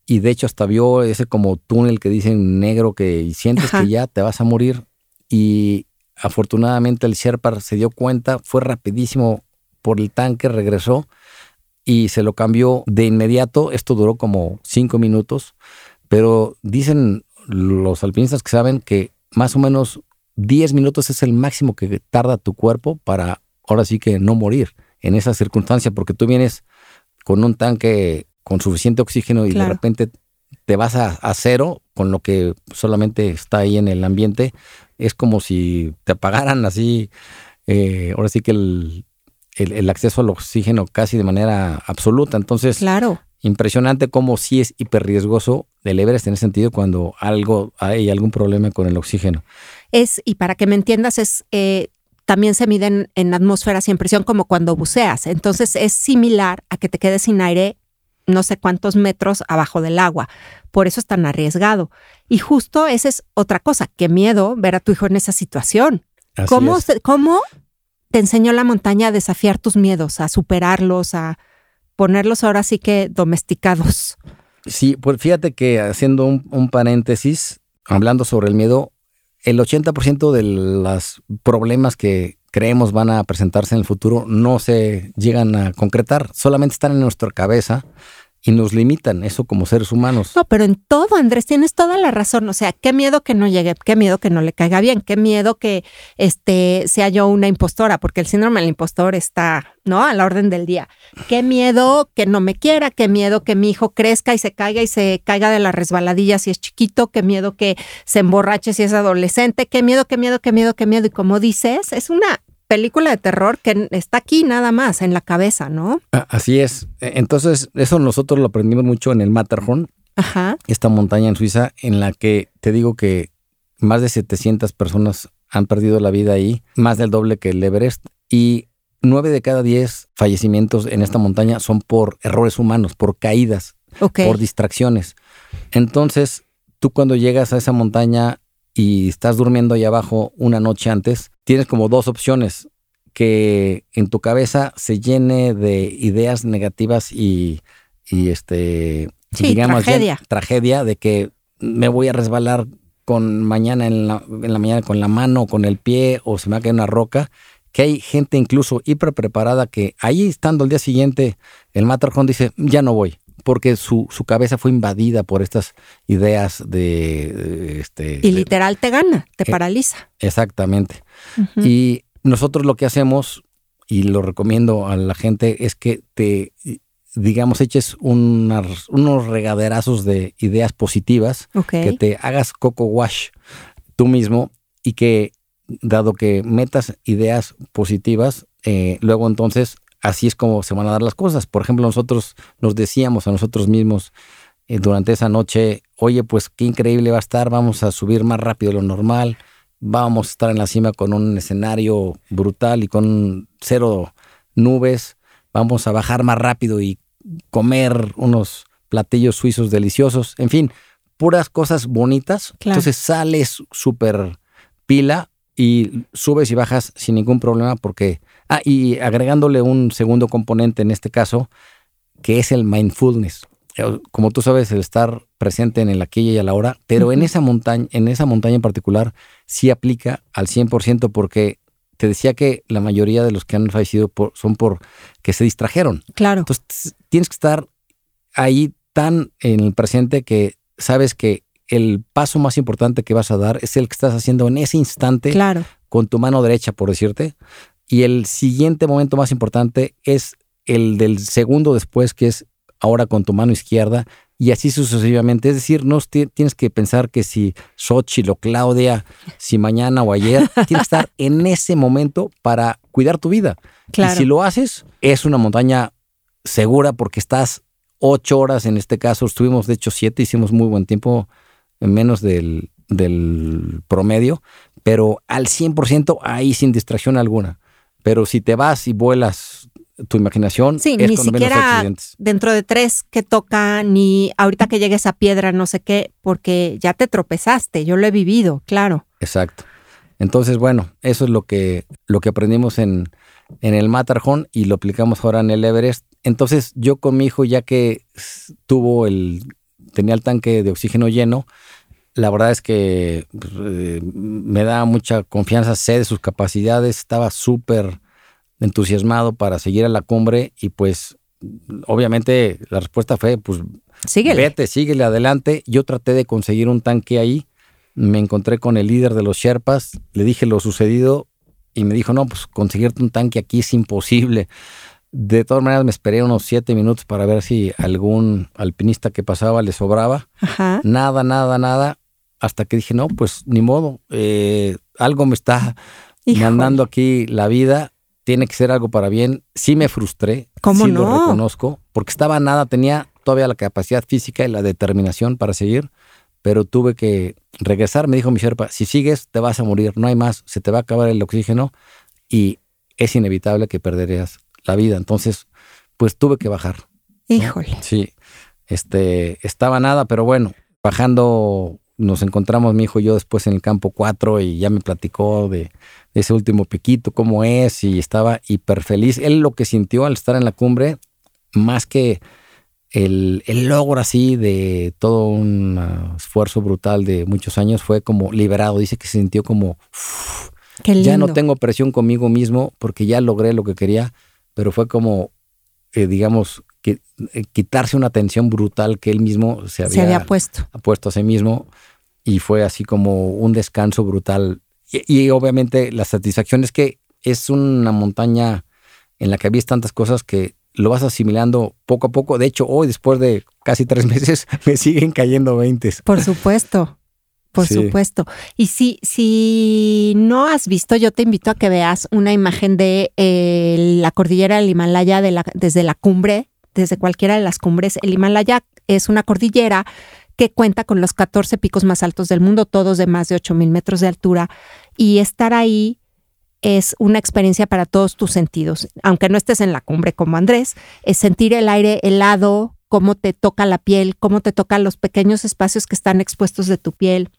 y de hecho hasta vio ese como túnel que dicen negro que sientes que ya te vas a morir y afortunadamente el Sherpa se dio cuenta, fue rapidísimo por el tanque, regresó y se lo cambió de inmediato. Esto duró como cinco minutos, pero dicen los alpinistas que saben que más o menos 10 minutos es el máximo que tarda tu cuerpo para ahora sí que no morir en esa circunstancia, porque tú vienes con un tanque con suficiente oxígeno y de repente te vas a, cero con lo que solamente está ahí en el ambiente. Es como si te apagaran así, eh, ahora sí que el, el, acceso al oxígeno casi de manera absoluta. Entonces, claro. impresionante cómo sí es hiperriesgoso el Everest en ese sentido cuando algo hay algún problema con el oxígeno. Es, y para que me entiendas, es eh, también se miden en atmósferas y en presión como cuando buceas. Entonces es similar a que te quedes sin aire no sé cuántos metros abajo del agua. Por eso es tan arriesgado. Y justo esa es otra cosa. Qué miedo ver a tu hijo en esa situación. ¿Cómo, ¿Cómo te enseñó la montaña a desafiar tus miedos, a superarlos, a ponerlos ahora sí que domesticados. Sí, pues fíjate que haciendo un, paréntesis, hablando sobre el miedo, el 80% de los problemas que creemos van a presentarse en el futuro no se llegan a concretar, solamente están en nuestra cabeza y nos limitan eso como seres humanos. No, pero en todo, Andrés, tienes toda la razón. O sea, qué miedo que no llegue, qué miedo que no le caiga bien, qué miedo que este sea yo una impostora, porque el síndrome del impostor está, ¿no? A la orden del día. Qué miedo que no me quiera, qué miedo que mi hijo crezca y se caiga y se caiga de la resbaladilla si es chiquito, qué miedo que se emborrache si es adolescente, qué miedo, qué miedo, qué miedo, qué miedo. Y como dices, es una película de terror que está aquí nada más, en la cabeza, ¿no? Ah, así es. E, entonces, eso nosotros lo aprendimos mucho en el Matterhorn, Ajá. esta montaña en Suiza, en la que te digo que más de 700 personas han perdido la vida ahí, más del doble que el Everest, y nueve de cada diez fallecimientos en esta montaña son por errores humanos, por caídas, por distracciones. Entonces, tú cuando llegas a esa montaña y estás durmiendo ahí abajo una noche antes, tienes como dos opciones. Que en tu cabeza se llene de ideas negativas y, este, digamos, tragedia. tragedia de que me voy a resbalar con mañana en la, en la mañana con la mano, con el pie o se me va a caer una roca que hay gente incluso hiper preparada que ahí estando el día siguiente, el Matterhorn dice, ya no voy porque su, su cabeza fue invadida por estas ideas de... este, y literal te gana, te eh, paraliza. Exactamente. Y nosotros lo que hacemos, y lo recomiendo a la gente, es que te, digamos, eches unos regaderazos de ideas positivas, que te hagas coco wash tú mismo y que, dado que metas ideas positivas, eh, luego entonces así es como se van a dar las cosas. Por ejemplo, nosotros nos decíamos a nosotros mismos eh, durante esa noche, oye, pues qué increíble va a estar, vamos a subir más rápido de lo normal, vamos a estar en la cima con un escenario brutal y con cero nubes, vamos a bajar más rápido y comer unos platillos suizos deliciosos, en fin, puras cosas bonitas. Entonces sales súper pila y subes y bajas sin ningún problema porque Ah, y agregándole un segundo componente en este caso, que es el mindfulness. Eh, como tú sabes, el estar presente en el aquí y a la hora, pero en esa montaña, en esa montaña en particular, sí aplica al 100% porque te decía que la mayoría de los que han fallecido son por que se distrajeron. Claro. Entonces tienes que estar ahí tan en el presente que sabes que el paso más importante que vas a dar es el que estás haciendo en ese instante Claro. con tu mano derecha, por decirte. Y el siguiente momento más importante es el del segundo después, que es ahora con tu mano izquierda, y así sucesivamente. Es decir, no ti- tienes que pensar que si Xochitl o Claudia, si mañana o ayer, tienes que estar en ese momento para cuidar tu vida. Claro. Y si lo haces, es una montaña segura porque estás ocho horas, en este caso, estuvimos de hecho siete, hicimos muy buen tiempo, en menos del, del promedio, pero al 100% ahí sin distracción alguna. Pero si te vas y vuelas tu imaginación, Sí, es ni siquiera accidentes. dentro de tres que toca, ni ahorita que llegue esa piedra, no sé qué, porque ya te tropezaste. Yo lo he vivido, claro. Exacto. Entonces, bueno, eso es lo que, lo que aprendimos en, en el Matterhorn y lo aplicamos ahora en el Everest. Entonces, yo con mi hijo, ya que tuvo el, tenía el tanque de oxígeno lleno, la verdad es que pues, eh, me da mucha confianza, sé de sus capacidades, estaba súper entusiasmado para seguir a la cumbre y pues obviamente la respuesta fue pues Síguele. Vete, síguele adelante. Yo traté de conseguir un tanque ahí. Me encontré con el líder de los Sherpas. Le dije lo sucedido y me dijo, no, pues conseguirte un tanque aquí es imposible. De todas maneras, me esperé unos siete minutos para ver si algún alpinista que pasaba le sobraba. Ajá. Nada, nada, nada. Hasta que dije, no, pues ni modo. eh, algo me está Híjole. mandando aquí la vida. Tiene que ser algo para bien. Sí me frustré. ¿Cómo sí lo no? reconozco. Porque estaba nada, tenía todavía la capacidad física y la determinación para seguir. Pero tuve que regresar. Me dijo mi Sherpa, si sigues te vas a morir. No hay más. Se te va a acabar el oxígeno y es inevitable que perderías la vida. Entonces, pues tuve que bajar. Híjole. Sí, este, estaba nada, pero bueno, bajando nos encontramos mi hijo y yo después en el campo 4 y ya me platicó de, de ese último piquito, cómo es y estaba hiper feliz. Él lo que sintió al estar en la cumbre, más que el, el logro así de todo un esfuerzo brutal de muchos años, fue como liberado. Dice que se sintió como, Qué lindo. ya no tengo presión conmigo mismo porque ya logré lo que quería, pero fue como, eh, digamos, que, eh, quitarse una tensión brutal que él mismo se había, Se había puesto. a sí mismo y fue así como un descanso brutal. Y, y obviamente la satisfacción es que es una montaña en la que había tantas cosas que lo vas asimilando poco a poco. De hecho, hoy, después de casi tres meses, me siguen cayendo 20. Por supuesto. Por Sí. supuesto. Y si, si no has visto, yo te invito a que veas una imagen de eh, la cordillera del Himalaya de la- desde la cumbre, desde cualquiera de las cumbres. El Himalaya es una cordillera que cuenta con los 14 picos más altos del mundo, todos de más de 8 mil metros de altura. Y estar ahí es una experiencia para todos tus sentidos. Aunque no estés en la cumbre como Andrés, es sentir el aire helado, cómo te toca la piel, cómo te tocan los pequeños espacios que están expuestos de tu piel,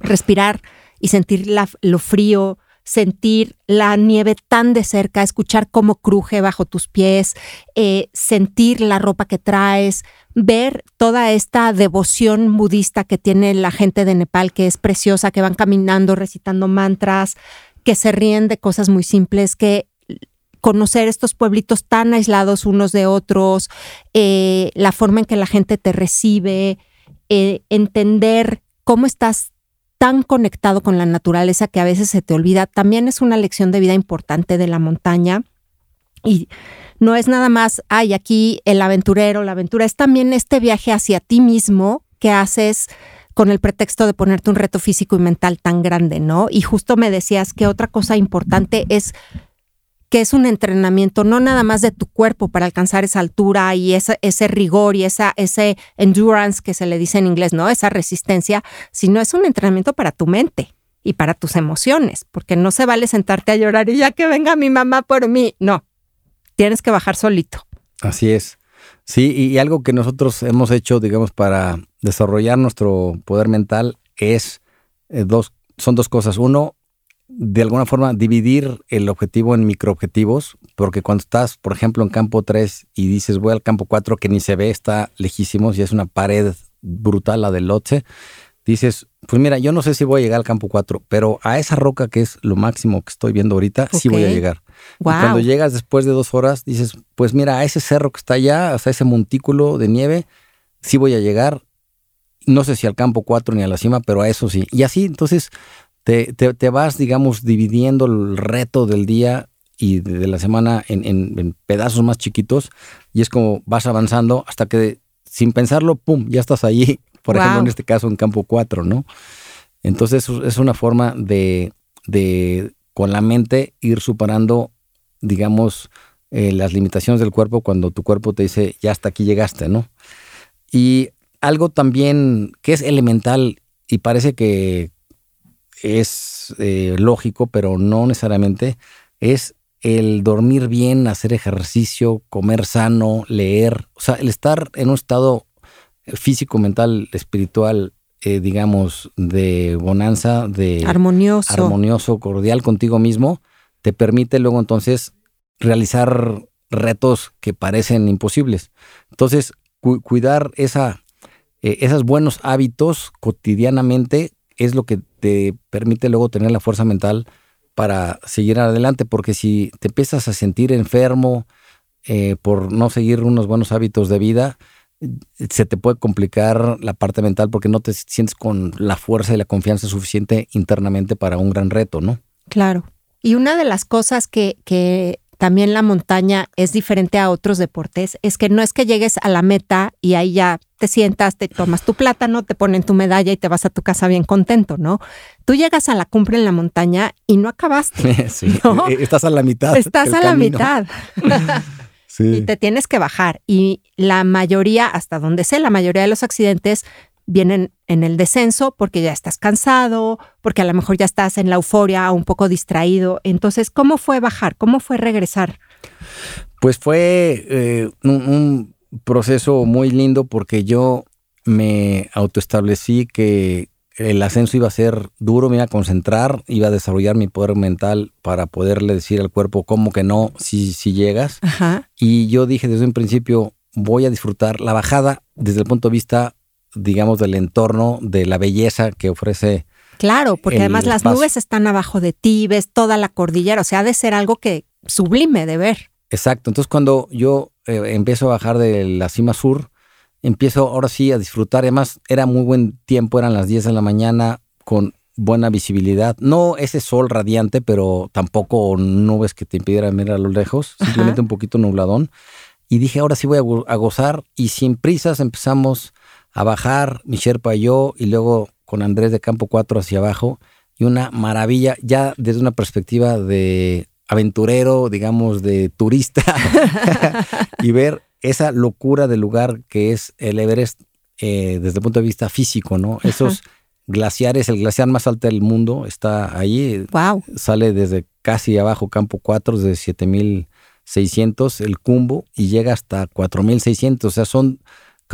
respirar y sentir la- lo frío, sentir la nieve tan de cerca, escuchar cómo cruje bajo tus pies, eh, sentir la ropa que traes, ver toda esta devoción budista que tiene la gente de Nepal, que es preciosa, que van caminando, recitando mantras, que se ríen de cosas muy simples, que conocer estos pueblitos tan aislados unos de otros, eh, la forma en que la gente te recibe, eh, entender cómo estás tan conectado con la naturaleza que a veces se te olvida, también es una lección de vida importante de la montaña. Y no es nada más, ay, aquí el aventurero, la aventura, es también este viaje hacia ti mismo que haces con el pretexto de ponerte un reto físico y mental tan grande, ¿no? Y justo me decías que otra cosa importante es que es un entrenamiento no nada más de tu cuerpo para alcanzar esa altura y ese, ese rigor y esa, ese endurance que se le dice en inglés, ¿no? Esa resistencia, sino es un entrenamiento para tu mente y para tus emociones, porque no se vale sentarte a llorar y ya que venga mi mamá por mí, no, tienes que bajar solito. Así es. Sí, y, y algo que nosotros hemos hecho, digamos, para desarrollar nuestro poder mental es eh, dos, son dos cosas. Uno, de alguna forma dividir el objetivo en microobjetivos, porque cuando estás, por ejemplo, en campo 3 y dices voy al campo 4 que ni se ve, está lejísimos y es una pared brutal la del Lotse, dices, pues mira, yo no sé si voy a llegar al campo 4, pero a esa roca que es lo máximo que estoy viendo ahorita, sí voy a llegar. Y cuando llegas después de dos horas, dices, pues mira, a ese cerro que está allá, hasta ese montículo de nieve, sí voy a llegar no sé si al campo 4 ni a la cima, pero a eso sí. Y así, entonces, te, te, vas, digamos, dividiendo el reto del día y de la semana en, en, pedazos más chiquitos y es como vas avanzando hasta que sin pensarlo, ¡pum!, ya estás ahí, por ejemplo, en este caso en campo 4, ¿no? Entonces es una forma de, de con la mente ir superando, digamos, eh, las limitaciones del cuerpo cuando tu cuerpo te dice, ya hasta aquí llegaste, ¿no? Y algo también que es elemental y parece que es eh, lógico, pero no necesariamente, es el dormir bien, hacer ejercicio, comer sano, leer, o sea, el estar en un estado físico, mental, espiritual, eh, digamos, de bonanza, de armonioso. armonioso, cordial contigo mismo, te permite luego entonces realizar retos que parecen imposibles. Entonces, cuidar esa, eh, esos buenos hábitos cotidianamente es lo que te permite luego tener la fuerza mental para seguir adelante, porque si te empiezas a sentir enfermo eh, por no seguir unos buenos hábitos de vida, se te puede complicar la parte mental porque no te sientes con la fuerza y la confianza suficiente internamente para un gran reto, ¿no? Claro. Y una de las cosas que, que también la montaña es diferente a otros deportes, es que no es que llegues a la meta y ahí ya te sientas, te tomas tu plátano, te ponen tu medalla y te vas a tu casa bien contento, ¿no? Tú llegas a la cumbre en la montaña y no acabaste. Sí, eh, estás a la mitad. Estás a la mitad. Y te tienes que bajar. Y la mayoría, hasta donde sé, la mayoría de los accidentes vienen en el descenso porque ya estás cansado, porque a lo mejor ya estás en la euforia, un poco distraído. Entonces, ¿cómo fue bajar? ¿Cómo fue regresar? Pues fue eh, un, proceso muy lindo porque yo me autoestablecí que el ascenso iba a ser duro, me iba a concentrar, iba a desarrollar mi poder mental para poderle decir al cuerpo cómo que no, si, si llegas. Y yo dije desde un principio, voy a disfrutar la bajada desde el punto de vista digamos, del entorno, de la belleza que ofrece. Claro, porque además las nubes están abajo de ti, ves toda la cordillera, o sea, ha de ser algo que sublime de ver. Exacto, entonces cuando yo eh, empiezo a bajar de la cima sur, empiezo ahora sí a disfrutar, además era muy buen tiempo, eran las 10 de la mañana con buena visibilidad, no ese sol radiante, pero tampoco nubes que te impidieran ver a lo lejos, simplemente un poquito nubladón. Y dije, ahora sí voy a gozar y sin prisas empezamos a bajar, mi Sherpa y yo, y luego con Andrés de Campo 4 hacia abajo. Y una maravilla, ya desde una perspectiva de aventurero, digamos, de turista, y ver esa locura del lugar que es el Everest eh, desde el punto de vista físico, ¿no? Esos glaciares, el glaciar más alto del mundo está ahí. Wow. Sale desde casi abajo, campo 4, desde 7600, el Cumbo, y llega hasta 4600. O sea, son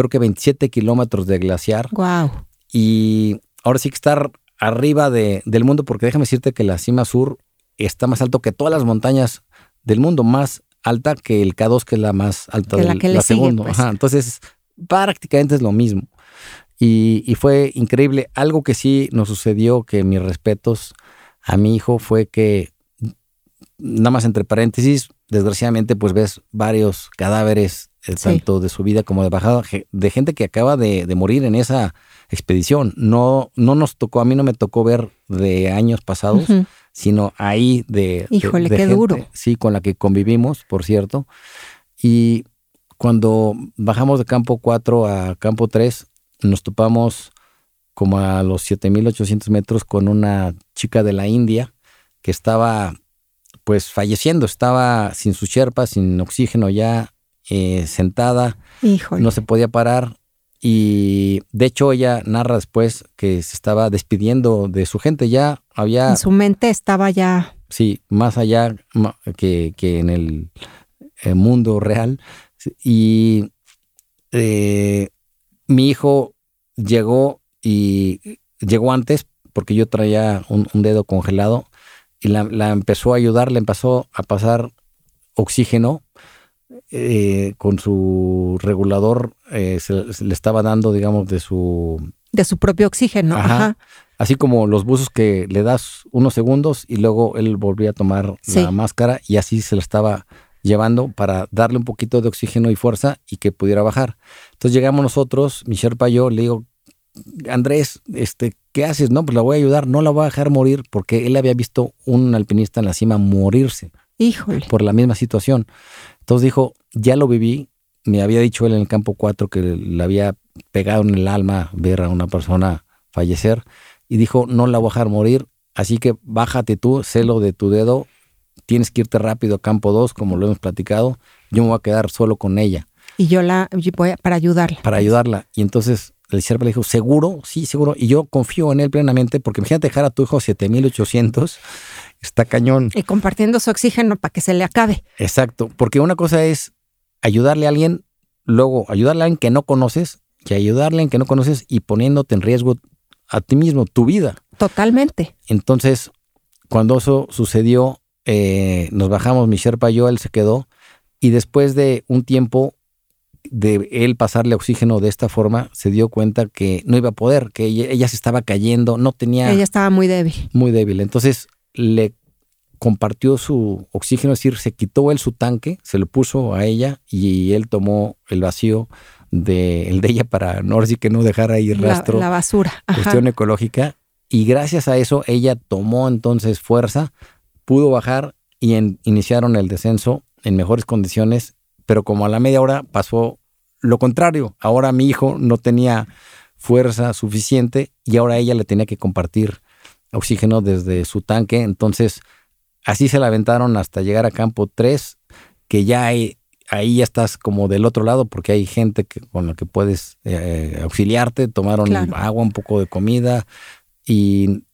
creo que 27 kilómetros de glaciar. Wow. Y ahora sí que estar arriba de, del mundo, porque déjame decirte que la cima sur está más alto que todas las montañas del mundo, más alta que el K2, que es la más alta de la, segunda. Pues. entonces, prácticamente es lo mismo. Y, y, fue increíble. Algo que sí nos sucedió, que mis respetos a mi hijo, fue que, nada más entre paréntesis, desgraciadamente, pues ves varios cadáveres eh, tanto de subida como de bajada, de gente que acaba de, morir en esa expedición. No, no nos tocó, a mí no me tocó ver de años pasados, sino ahí de... Híjole, qué duro. Sí, con la que convivimos, por cierto. Y cuando bajamos de campo 4 a campo 3, nos topamos como a los 7800 metros con una chica de la India que estaba pues falleciendo, estaba sin su sherpa, sin oxígeno ya, eh, sentada, no se podía parar. Y de hecho ella narra después que se estaba despidiendo de su gente, ya había... En su mente estaba ya... Sí, más allá que, en el, eh, mundo real. Y eh, mi hijo llegó y llegó antes porque yo traía un, dedo congelado y la, la, empezó a ayudar, le empezó a pasar oxígeno eh, con su regulador eh, se, le estaba dando, digamos, de su... De su propio oxígeno. Ajá. Así como los buzos que le das unos segundos y luego él volvía a tomar la máscara y así se la estaba llevando para darle un poquito de oxígeno y fuerza y que pudiera bajar. Entonces llegamos nosotros, mi Sherpa y yo, le digo, Andrés, este, ¿qué haces? No, pues la voy a ayudar, no la voy a dejar morir porque él había visto un alpinista en la cima morirse. Híjole. Por la misma situación. Entonces dijo, ya lo viví, me había dicho él en el campo 4 que le había pegado en el alma ver a una persona fallecer y dijo, no la voy a dejar morir, así que bájate tú, celo de tu dedo, tienes que irte rápido a campo 2, como lo hemos platicado, yo me voy a quedar solo con ella. Y yo la voy para ayudarla. Para ayudarla. Y entonces el Sherpa le dijo, ¿seguro? Sí, seguro. Y yo confío en él plenamente, porque imagínate dejar a tu hijo 7800, está cañón. Y compartiendo su oxígeno para que se le acabe. Exacto, porque una cosa es ayudarle a alguien, luego ayudarle a alguien que no conoces, que ayudarle a alguien que no conoces y poniéndote en riesgo a ti mismo, tu vida. Totalmente. Entonces, cuando eso sucedió, eh, nos bajamos, mi Sherpa y yo, él se quedó, y después de un tiempo de él pasarle oxígeno de esta forma, se dio cuenta que no iba a poder, que ella, se estaba cayendo, no tenía... Ella estaba muy débil. Muy débil. Entonces le compartió su oxígeno, es decir, se quitó él su tanque, se lo puso a ella y él tomó el vacío de el de ella para no que no dejara ahí rastro. La, basura. Cuestión ecológica. Y gracias a eso ella tomó entonces fuerza, pudo bajar y iniciaron el descenso en mejores condiciones pero como a la media hora pasó lo contrario. Ahora mi hijo no tenía fuerza suficiente y ahora ella le tenía que compartir oxígeno desde su tanque. Entonces, así se la aventaron hasta llegar a campo 3, que ya hay, ahí ya estás como del otro lado porque hay gente que, con la que puedes eh, auxiliarte. Tomaron agua, un poco de comida y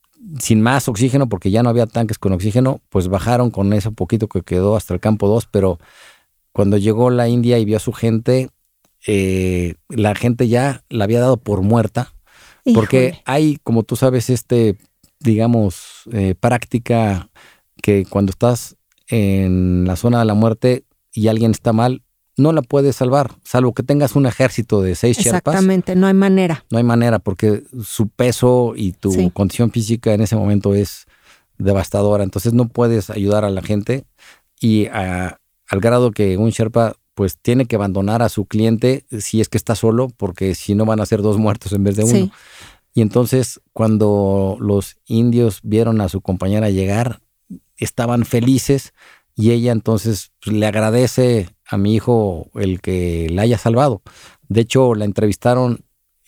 sin más oxígeno porque ya no había tanques con oxígeno, pues bajaron con ese poquito que quedó hasta el campo 2, pero cuando llegó la India y vio a su gente, eh, la gente ya la había dado por muerta, porque hay, como tú sabes, este, digamos, eh, práctica que cuando estás en la zona de la muerte y alguien está mal, no la puedes salvar, salvo que tengas un ejército de seis Exactamente, no hay manera. No hay manera, porque su peso y tu condición física en ese momento es devastadora. Entonces no puedes ayudar a la gente y a, al grado que un Sherpa pues tiene que abandonar a su cliente si es que está solo, porque si no van a ser dos muertos en vez de uno. Y entonces cuando los indios vieron a su compañera llegar, estaban felices y ella entonces pues, le agradece a mi hijo el que la haya salvado. De hecho, la entrevistaron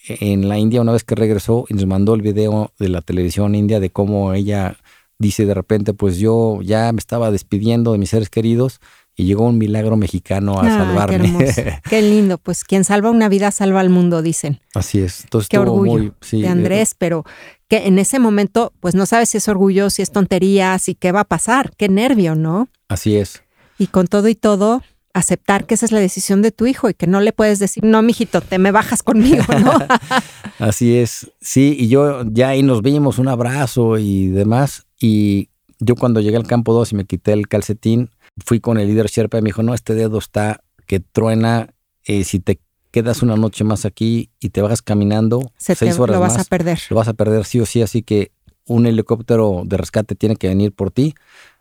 en la India una vez que regresó y nos mandó el video de la televisión india de cómo ella dice de repente, pues yo ya me estaba despidiendo de mis seres queridos y llegó un milagro mexicano a salvarme. Qué, lindo, pues quien salva una vida salva al mundo, dicen. Así es. Entonces, qué orgullo de eh, Andrés, pero que en ese momento, pues no sabes si es orgullo, si es tontería, si qué va a pasar, qué nervio, ¿no? Así es. Y con todo y todo, aceptar que esa es la decisión de tu hijo y que no le puedes decir, no, mijito, te me bajas conmigo, ¿no? Así es. Sí, y yo ya ahí nos vimos un abrazo y demás. Y yo cuando llegué al campo 2 y me quité el calcetín, fui con el líder Sherpa y me dijo, no, este dedo está que truena, eh, si te quedas una noche más aquí y te bajas caminando, seis horas lo vas a perder. Lo vas a perder sí o sí, así que un helicóptero de rescate tiene que venir por ti.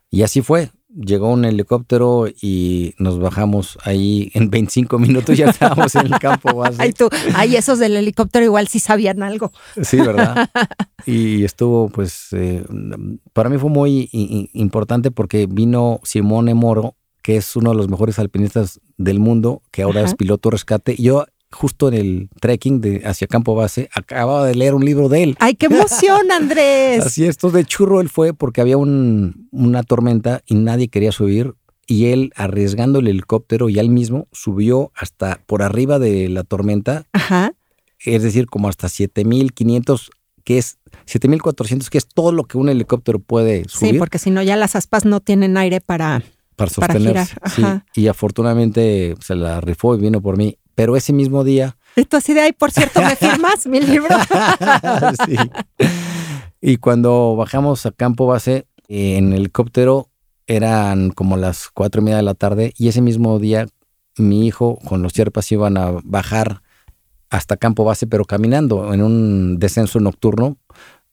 Y así fue llegó un helicóptero y nos bajamos ahí en 25 minutos, ya estábamos en el campo base. Ay, tú, ay, esos del helicóptero igual sí sabían algo. Sí, ¿verdad? Y estuvo, pues, eh, para mí fue muy importante porque vino Simone Moro, que es uno de los mejores alpinistas del mundo, que ahora es piloto rescate. Yo justo en el trekking de hacia Campo Base, acababa de leer un libro de él. ¡Ay, qué emoción, Andrés! Así es, de churro él fue porque había un, una tormenta y nadie quería subir. Y él, arriesgando el helicóptero y él mismo, subió hasta por arriba de la tormenta. Ajá. Es decir, como hasta 7500, que es 7400, que es todo lo que un helicóptero puede subir. Sí, porque si no, ya las aspas no tienen aire para, para sostenerse. y afortunadamente se la rifó y vino por mí pero ese mismo día... Esto así de ahí, por cierto, ¿me firmas mi libro? sí. Y cuando bajamos a campo base en helicóptero, eran como las cuatro y media de la tarde y ese mismo día mi hijo con los sierpas iban a bajar hasta campo base, pero caminando en un descenso nocturno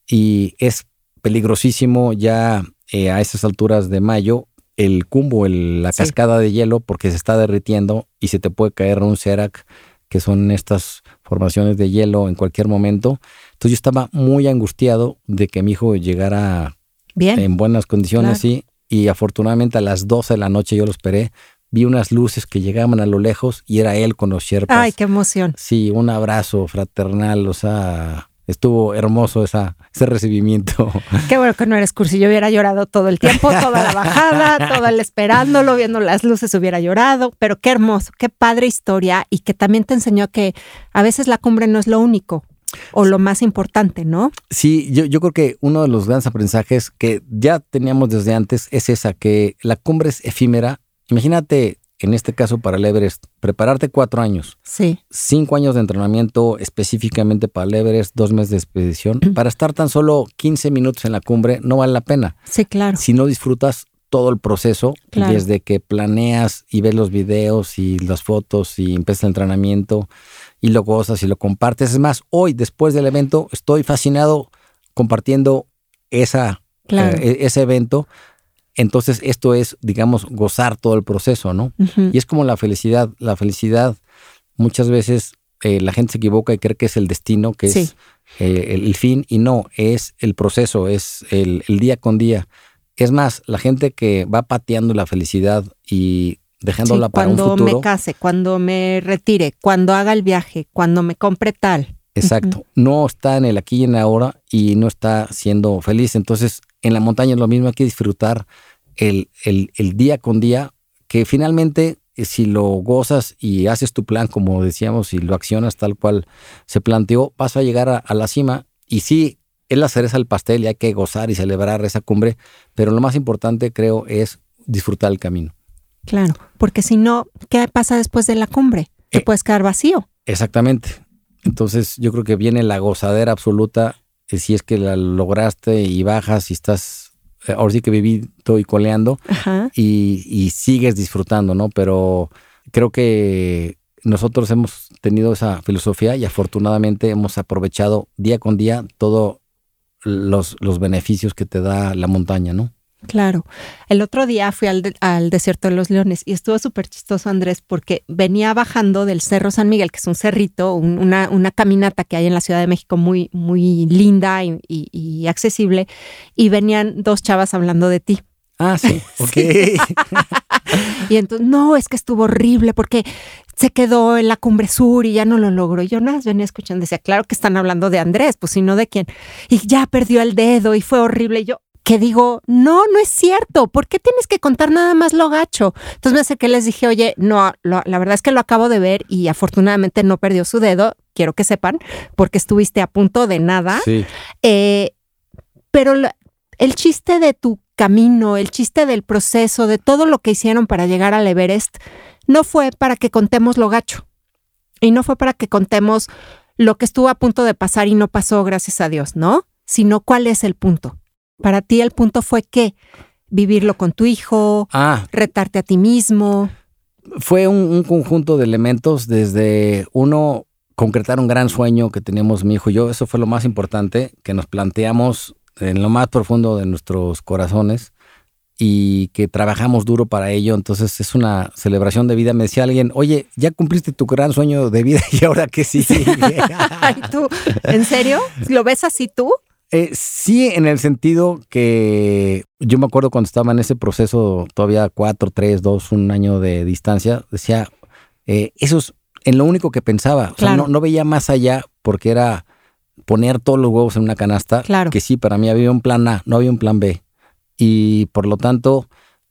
y es peligrosísimo ya eh, a esas alturas de mayo el cumbo, la cascada de hielo, porque se está derritiendo y se te puede caer un serac, que son estas formaciones de hielo en cualquier momento. Entonces yo estaba muy angustiado de que mi hijo llegara Bien. en buenas condiciones, Claro. sí. Y afortunadamente a las 12 de la noche yo lo esperé. Vi unas luces que llegaban a lo lejos y era él con los sherpas. Ay, qué emoción. Sí, un abrazo fraternal, o sea, estuvo hermoso esa, ese recibimiento. Qué bueno que no eres cursi. Yo hubiera llorado todo el tiempo, toda la bajada, todo el esperándolo, viendo las luces, hubiera llorado. Pero qué hermoso, qué padre historia y que también te enseñó que a veces la cumbre no es lo único o lo más importante, ¿no? Sí, yo, yo creo que uno de los grandes aprendizajes que ya teníamos desde antes es esa, que la cumbre es efímera. Imagínate, en este caso para el Everest, prepararte cuatro años, Sí, cinco años de entrenamiento específicamente para el Everest, dos meses de expedición, para estar tan solo 15 minutos en la cumbre, no vale la pena. sí, claro. Si no disfrutas todo el proceso, Claro. desde que planeas y ves los videos y las fotos y empieza el entrenamiento y lo gozas y lo compartes. Es más, hoy, después del evento, estoy fascinado compartiendo esa, Claro. eh, ese evento. Entonces, esto es, digamos, gozar todo el proceso, ¿no? Y es como la felicidad. La felicidad, muchas veces eh, la gente se equivoca y cree que es el destino, que Sí. es eh, el, el fin, y no, es el proceso, es el, el día con día. Es más, la gente que va pateando la felicidad y dejándola Sí, para un cuando futuro. me case, cuando me retire, cuando haga el viaje, cuando me compre tal. Exacto. No está en el aquí y en el ahora y no está siendo feliz. Entonces, en la montaña es lo mismo, hay que disfrutar el, el- el día con día, que finalmente, eh, si lo gozas y haces tu plan, como decíamos, y lo accionas tal cual se planteó, vas a llegar a, a la cima. Y sí, es la cereza al pastel y hay que gozar y celebrar esa cumbre, pero lo más importante, creo, es disfrutar el camino. Claro, porque si no, ¿qué pasa después de la cumbre? Te Eh. puedes quedar vacío. Exactamente. Entonces yo creo que viene la gozadera absoluta eh, si es que la lograste y bajas y estás eh, ahora sí que viviendo y coleando y, y sigues disfrutando, ¿no? Pero creo que nosotros hemos tenido esa filosofía y afortunadamente hemos aprovechado día con día todos los, los beneficios que te da la montaña, ¿no? Claro. El otro día fui al, de- al desierto de los leones y estuvo súper chistoso, Andrés, porque venía bajando del Cerro San Miguel, que es un cerrito, un- una, una caminata que hay en la Ciudad de México muy, muy linda y, y- y accesible, y venían dos chavas hablando de ti. Ah, sí, ok. Y entonces, no, es que estuvo horrible porque se quedó en la cumbre sur y ya no lo logró. Y yo nada más venía escuchando, decía, claro que están hablando de Andrés, pues si no de quién. Y ya perdió el dedo y fue horrible. Y yo, que digo, no, no es cierto. ¿Por qué tienes que contar nada más lo gacho? Entonces me acerqué y les dije, oye, no, lo- la verdad es que lo acabo de ver y afortunadamente no perdió su dedo. Quiero que sepan, porque estuviste a punto de nada. Sí, Eh, pero la- el chiste de tu camino, el chiste del proceso, de todo lo que hicieron para llegar al Everest, no fue para que contemos lo gacho. Y no fue para que contemos lo que estuvo a punto de pasar y no pasó, gracias a Dios, ¿no? Sino cuál es el punto. Para ti el punto fue qué? Vivirlo con tu hijo, ah, retarte a ti mismo. fue un, un conjunto de elementos desde uno concretar un gran sueño que teníamos mi hijo y yo eso fue lo más importante que nos planteamos en lo más profundo de nuestros corazones y que trabajamos duro para ello entonces es una celebración de vida me decía alguien oye ya cumpliste tu gran sueño de vida y ahora qué sigue Ay, tú, ¿en serio? ¿Lo ves así tú? Eh, sí, en el sentido que yo me acuerdo cuando estaba en ese proceso, todavía cuatro, tres, dos, un año de distancia, decía, eh, eso es en lo único que pensaba. O sea, no, no veía más allá porque era poner todos los huevos en una canasta. Claro. Que sí, para mí había un plan A, no había un plan B. Y por lo tanto,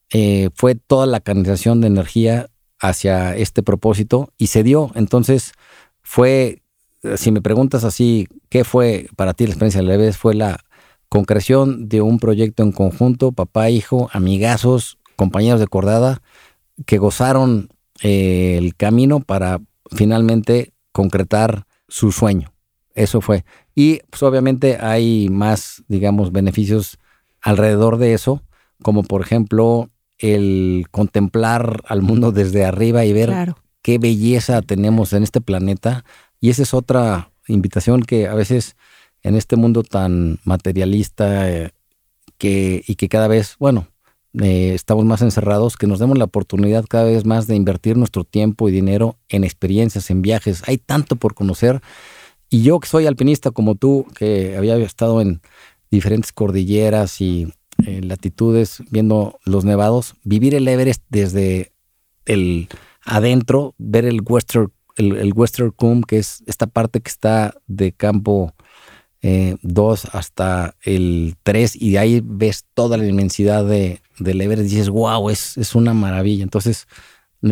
eh, fue toda la canalización de energía hacia este propósito y se dio. Entonces, fue, si me preguntas así, ¿qué fue para ti la experiencia del Everest? Fue la concreción de un proyecto en conjunto, papá, hijo, amigazos, compañeros de cordada, que gozaron eh, el camino para finalmente concretar su sueño. Eso fue. Y pues obviamente hay más, digamos, beneficios alrededor de eso, como por ejemplo el contemplar al mundo desde arriba y ver Claro. qué belleza tenemos en este planeta. Y esa es otra invitación que a veces en este mundo tan materialista eh, que, y que cada vez, bueno, eh, estamos más encerrados, que nos demos la oportunidad cada vez más de invertir nuestro tiempo y dinero en experiencias, en viajes. Hay tanto por conocer. Y yo que soy alpinista como tú, que había estado en diferentes cordilleras y eh, latitudes viendo los nevados, vivir el Everest desde el adentro, ver el Western, el, Western Cumb, que es esta parte que está de campo 2 eh, hasta el 3 y de ahí ves toda la inmensidad de, del Everest y dices, wow, es, es una maravilla. Entonces,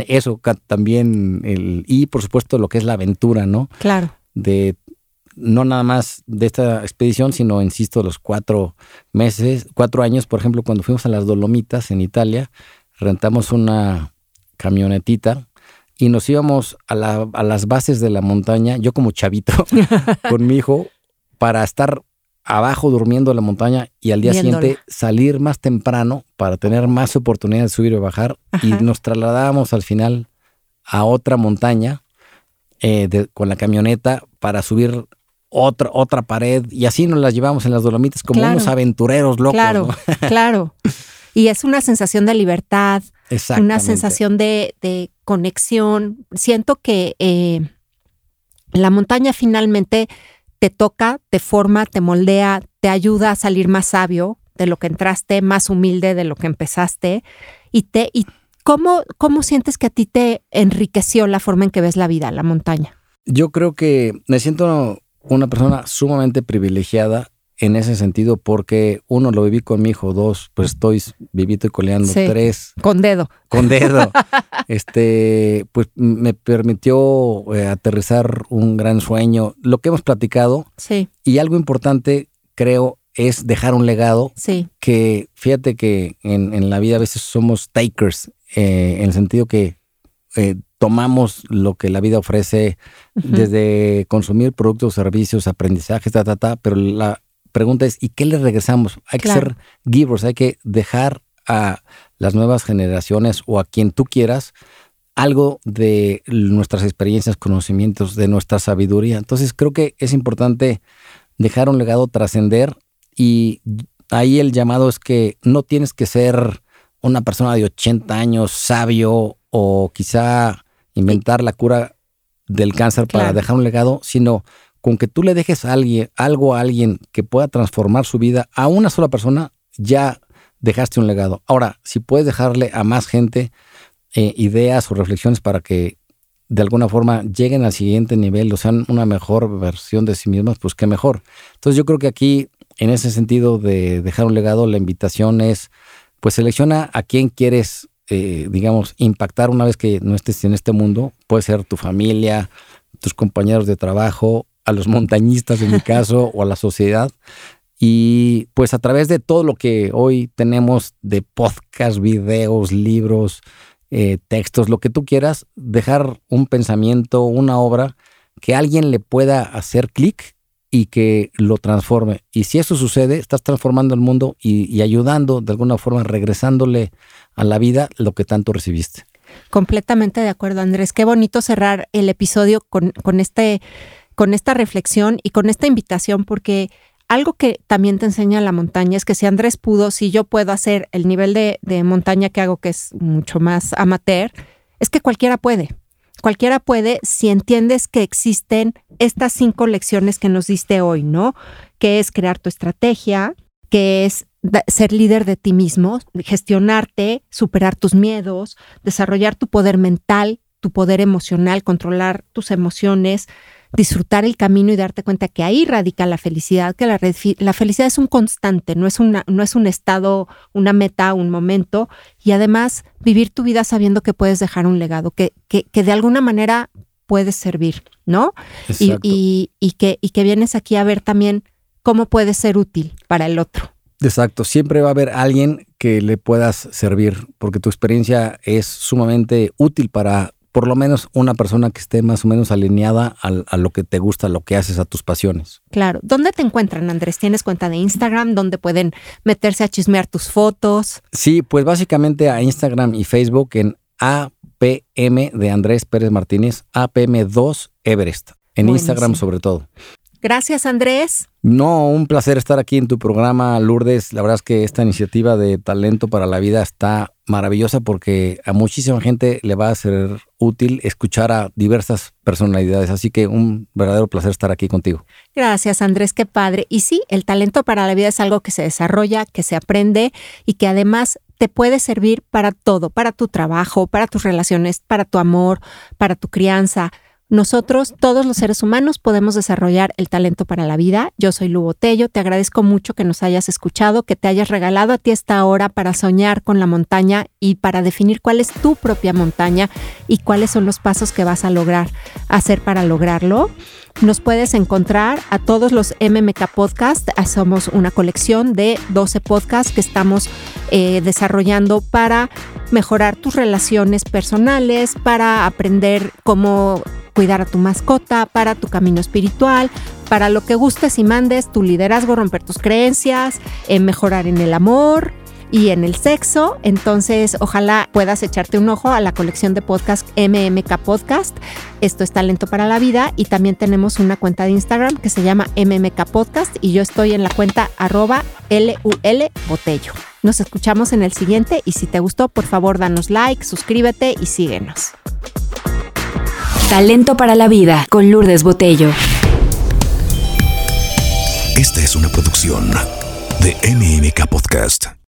eso también, el, y por supuesto lo que es la aventura, ¿no? Claro. De no nada más de esta expedición, sino, insisto, los cuatro meses, cuatro años, por ejemplo, cuando fuimos a las Dolomitas en Italia, rentamos una camionetita y nos íbamos a, la, a las bases de la montaña, yo como chavito, con mi hijo, para estar abajo durmiendo en la montaña y al día siguiente salir más temprano para tener más oportunidad de subir o bajar. Y nos trasladábamos al final a otra montaña eh, con la camioneta para subir otra, otra pared. Y así nos las llevamos en las Dolomitas como unos aventureros locos. Claro, claro. Y es una sensación de libertad, una sensación de, conexión. Siento que eh, la montaña finalmente te toca, te forma, te moldea, te ayuda a salir más sabio de lo que entraste, más humilde de lo que empezaste. Y, te, y ¿cómo, ¿cómo sientes que a ti te enriqueció la forma en que ves la vida, la montaña? Yo creo que me siento una persona sumamente privilegiada en ese sentido porque uno lo viví con mi hijo, dos, pues estoy vivito y coleando, tres. Con dedo. Con dedo. este, pues me permitió eh, aterrizar un gran sueño, lo que hemos platicado. Sí. Y algo importante, creo, es dejar un legado. Sí. Que fíjate que en, la vida a veces somos takers, eh, en el sentido que eh, tomamos lo que la vida ofrece, desde consumir productos, servicios, aprendizajes, ta, ta, ta, pero la pregunta es, ¿y qué le regresamos? Hay que ser givers, hay que dejar a las nuevas generaciones o a quien tú quieras algo de nuestras experiencias, conocimientos, de nuestra sabiduría. Entonces creo que es importante dejar un legado, trascender y ahí el llamado es que no tienes que ser una persona de 80 años sabio o quizá inventar la cura del cáncer para dejar un legado, sino con que tú le dejes a alguien, algo a alguien que pueda transformar su vida a una sola persona, ya dejaste un legado. Ahora, si puedes dejarle a más gente eh, ideas o reflexiones para que de alguna forma lleguen al siguiente nivel o sean una mejor versión de sí mismas, pues qué mejor. Entonces yo creo que aquí, en ese sentido de dejar un legado, la invitación es, pues selecciona a quién quieres eh, digamos, impactar una vez que no estés en este mundo. Puede ser tu familia, tus compañeros de trabajo, a los montañistas en mi caso, o a la sociedad. Y pues a través de todo lo que hoy tenemos de podcast, videos, libros, eh, textos, lo que tú quieras, dejar un pensamiento, una obra que alguien le pueda hacer clic y que lo transforme. Y si eso sucede, estás transformando el mundo y, ayudando de alguna forma, regresándole a la vida lo que tanto recibiste. Completamente de acuerdo, Andrés. Qué bonito cerrar el episodio con, con, este, con esta reflexión y con esta invitación, porque algo que también te enseña la montaña es que si Andrés pudo, si yo puedo hacer el nivel de, de montaña que hago, que es mucho más amateur, es que cualquiera puede cualquiera puede si entiendes que existen estas cinco lecciones que nos diste hoy, ¿no? Que es crear tu estrategia, que es ser líder de ti mismo, gestionarte, superar tus miedos, desarrollar tu poder mental, tu poder emocional, controlar tus emociones, disfrutar el camino y darte cuenta que ahí radica la felicidad, que la, la, felicidad es un constante, no es, una, no es un estado, una meta, un momento, y además vivir tu vida sabiendo que puedes dejar un legado, que, que, que de alguna manera puedes servir, ¿no? Y, y, que, y que vienes aquí a ver también cómo puedes ser útil para el otro. Exacto, siempre va a haber alguien que le puedas servir, porque tu experiencia es sumamente útil para por lo menos una persona que esté más o menos alineada a, lo que te gusta, a lo que haces, a tus pasiones. Claro. ¿Dónde te encuentran, Andrés? ¿Tienes cuenta de Instagram? ¿Dónde pueden meterse a chismear tus fotos? Sí, pues básicamente a Instagram y Facebook en APM de Andrés Pérez Martínez, APM2 Everest. En Instagram sobre todo. Gracias, Andrés. No, un placer estar aquí en tu programa, Lourdes. La verdad es que esta iniciativa de Talento para la Vida está maravillosa porque a muchísima gente le va a ser útil escuchar a diversas personalidades. Así que un verdadero placer estar aquí contigo. Gracias, Andrés, qué padre. Y sí, el talento para la vida es algo que se desarrolla, que se aprende y que además te puede servir para todo, para tu trabajo, para tus relaciones, para tu amor, para tu crianza nosotros, todos los seres humanos, podemos desarrollar el talento para la vida. Yo soy Lu Botello, te agradezco mucho que nos hayas escuchado, que te hayas regalado a ti esta hora para soñar con la montaña y para definir cuál es tu propia montaña y cuáles son los pasos que vas a lograr hacer para lograrlo. Nos puedes encontrar a todos los MMK Podcast. Somos una colección de 12 podcasts que estamos eh, desarrollando para mejorar tus relaciones personales, para aprender cómo cuidar a tu mascota, para tu camino espiritual, para lo que gustes y mandes, tu liderazgo, romper tus creencias, eh, mejorar en el amor y en el sexo. Entonces, ojalá puedas echarte un ojo a la colección de podcast MMK Podcast. Esto es Talento para la Vida y también tenemos una cuenta de Instagram que se llama MMK Podcast y yo estoy en la cuenta arroba LUL Botello. Nos escuchamos en el siguiente y si te gustó, por favor, danos like, suscríbete y síguenos. Talento para la vida con Lourdes Botello. Esta es una producción de MMK Podcast.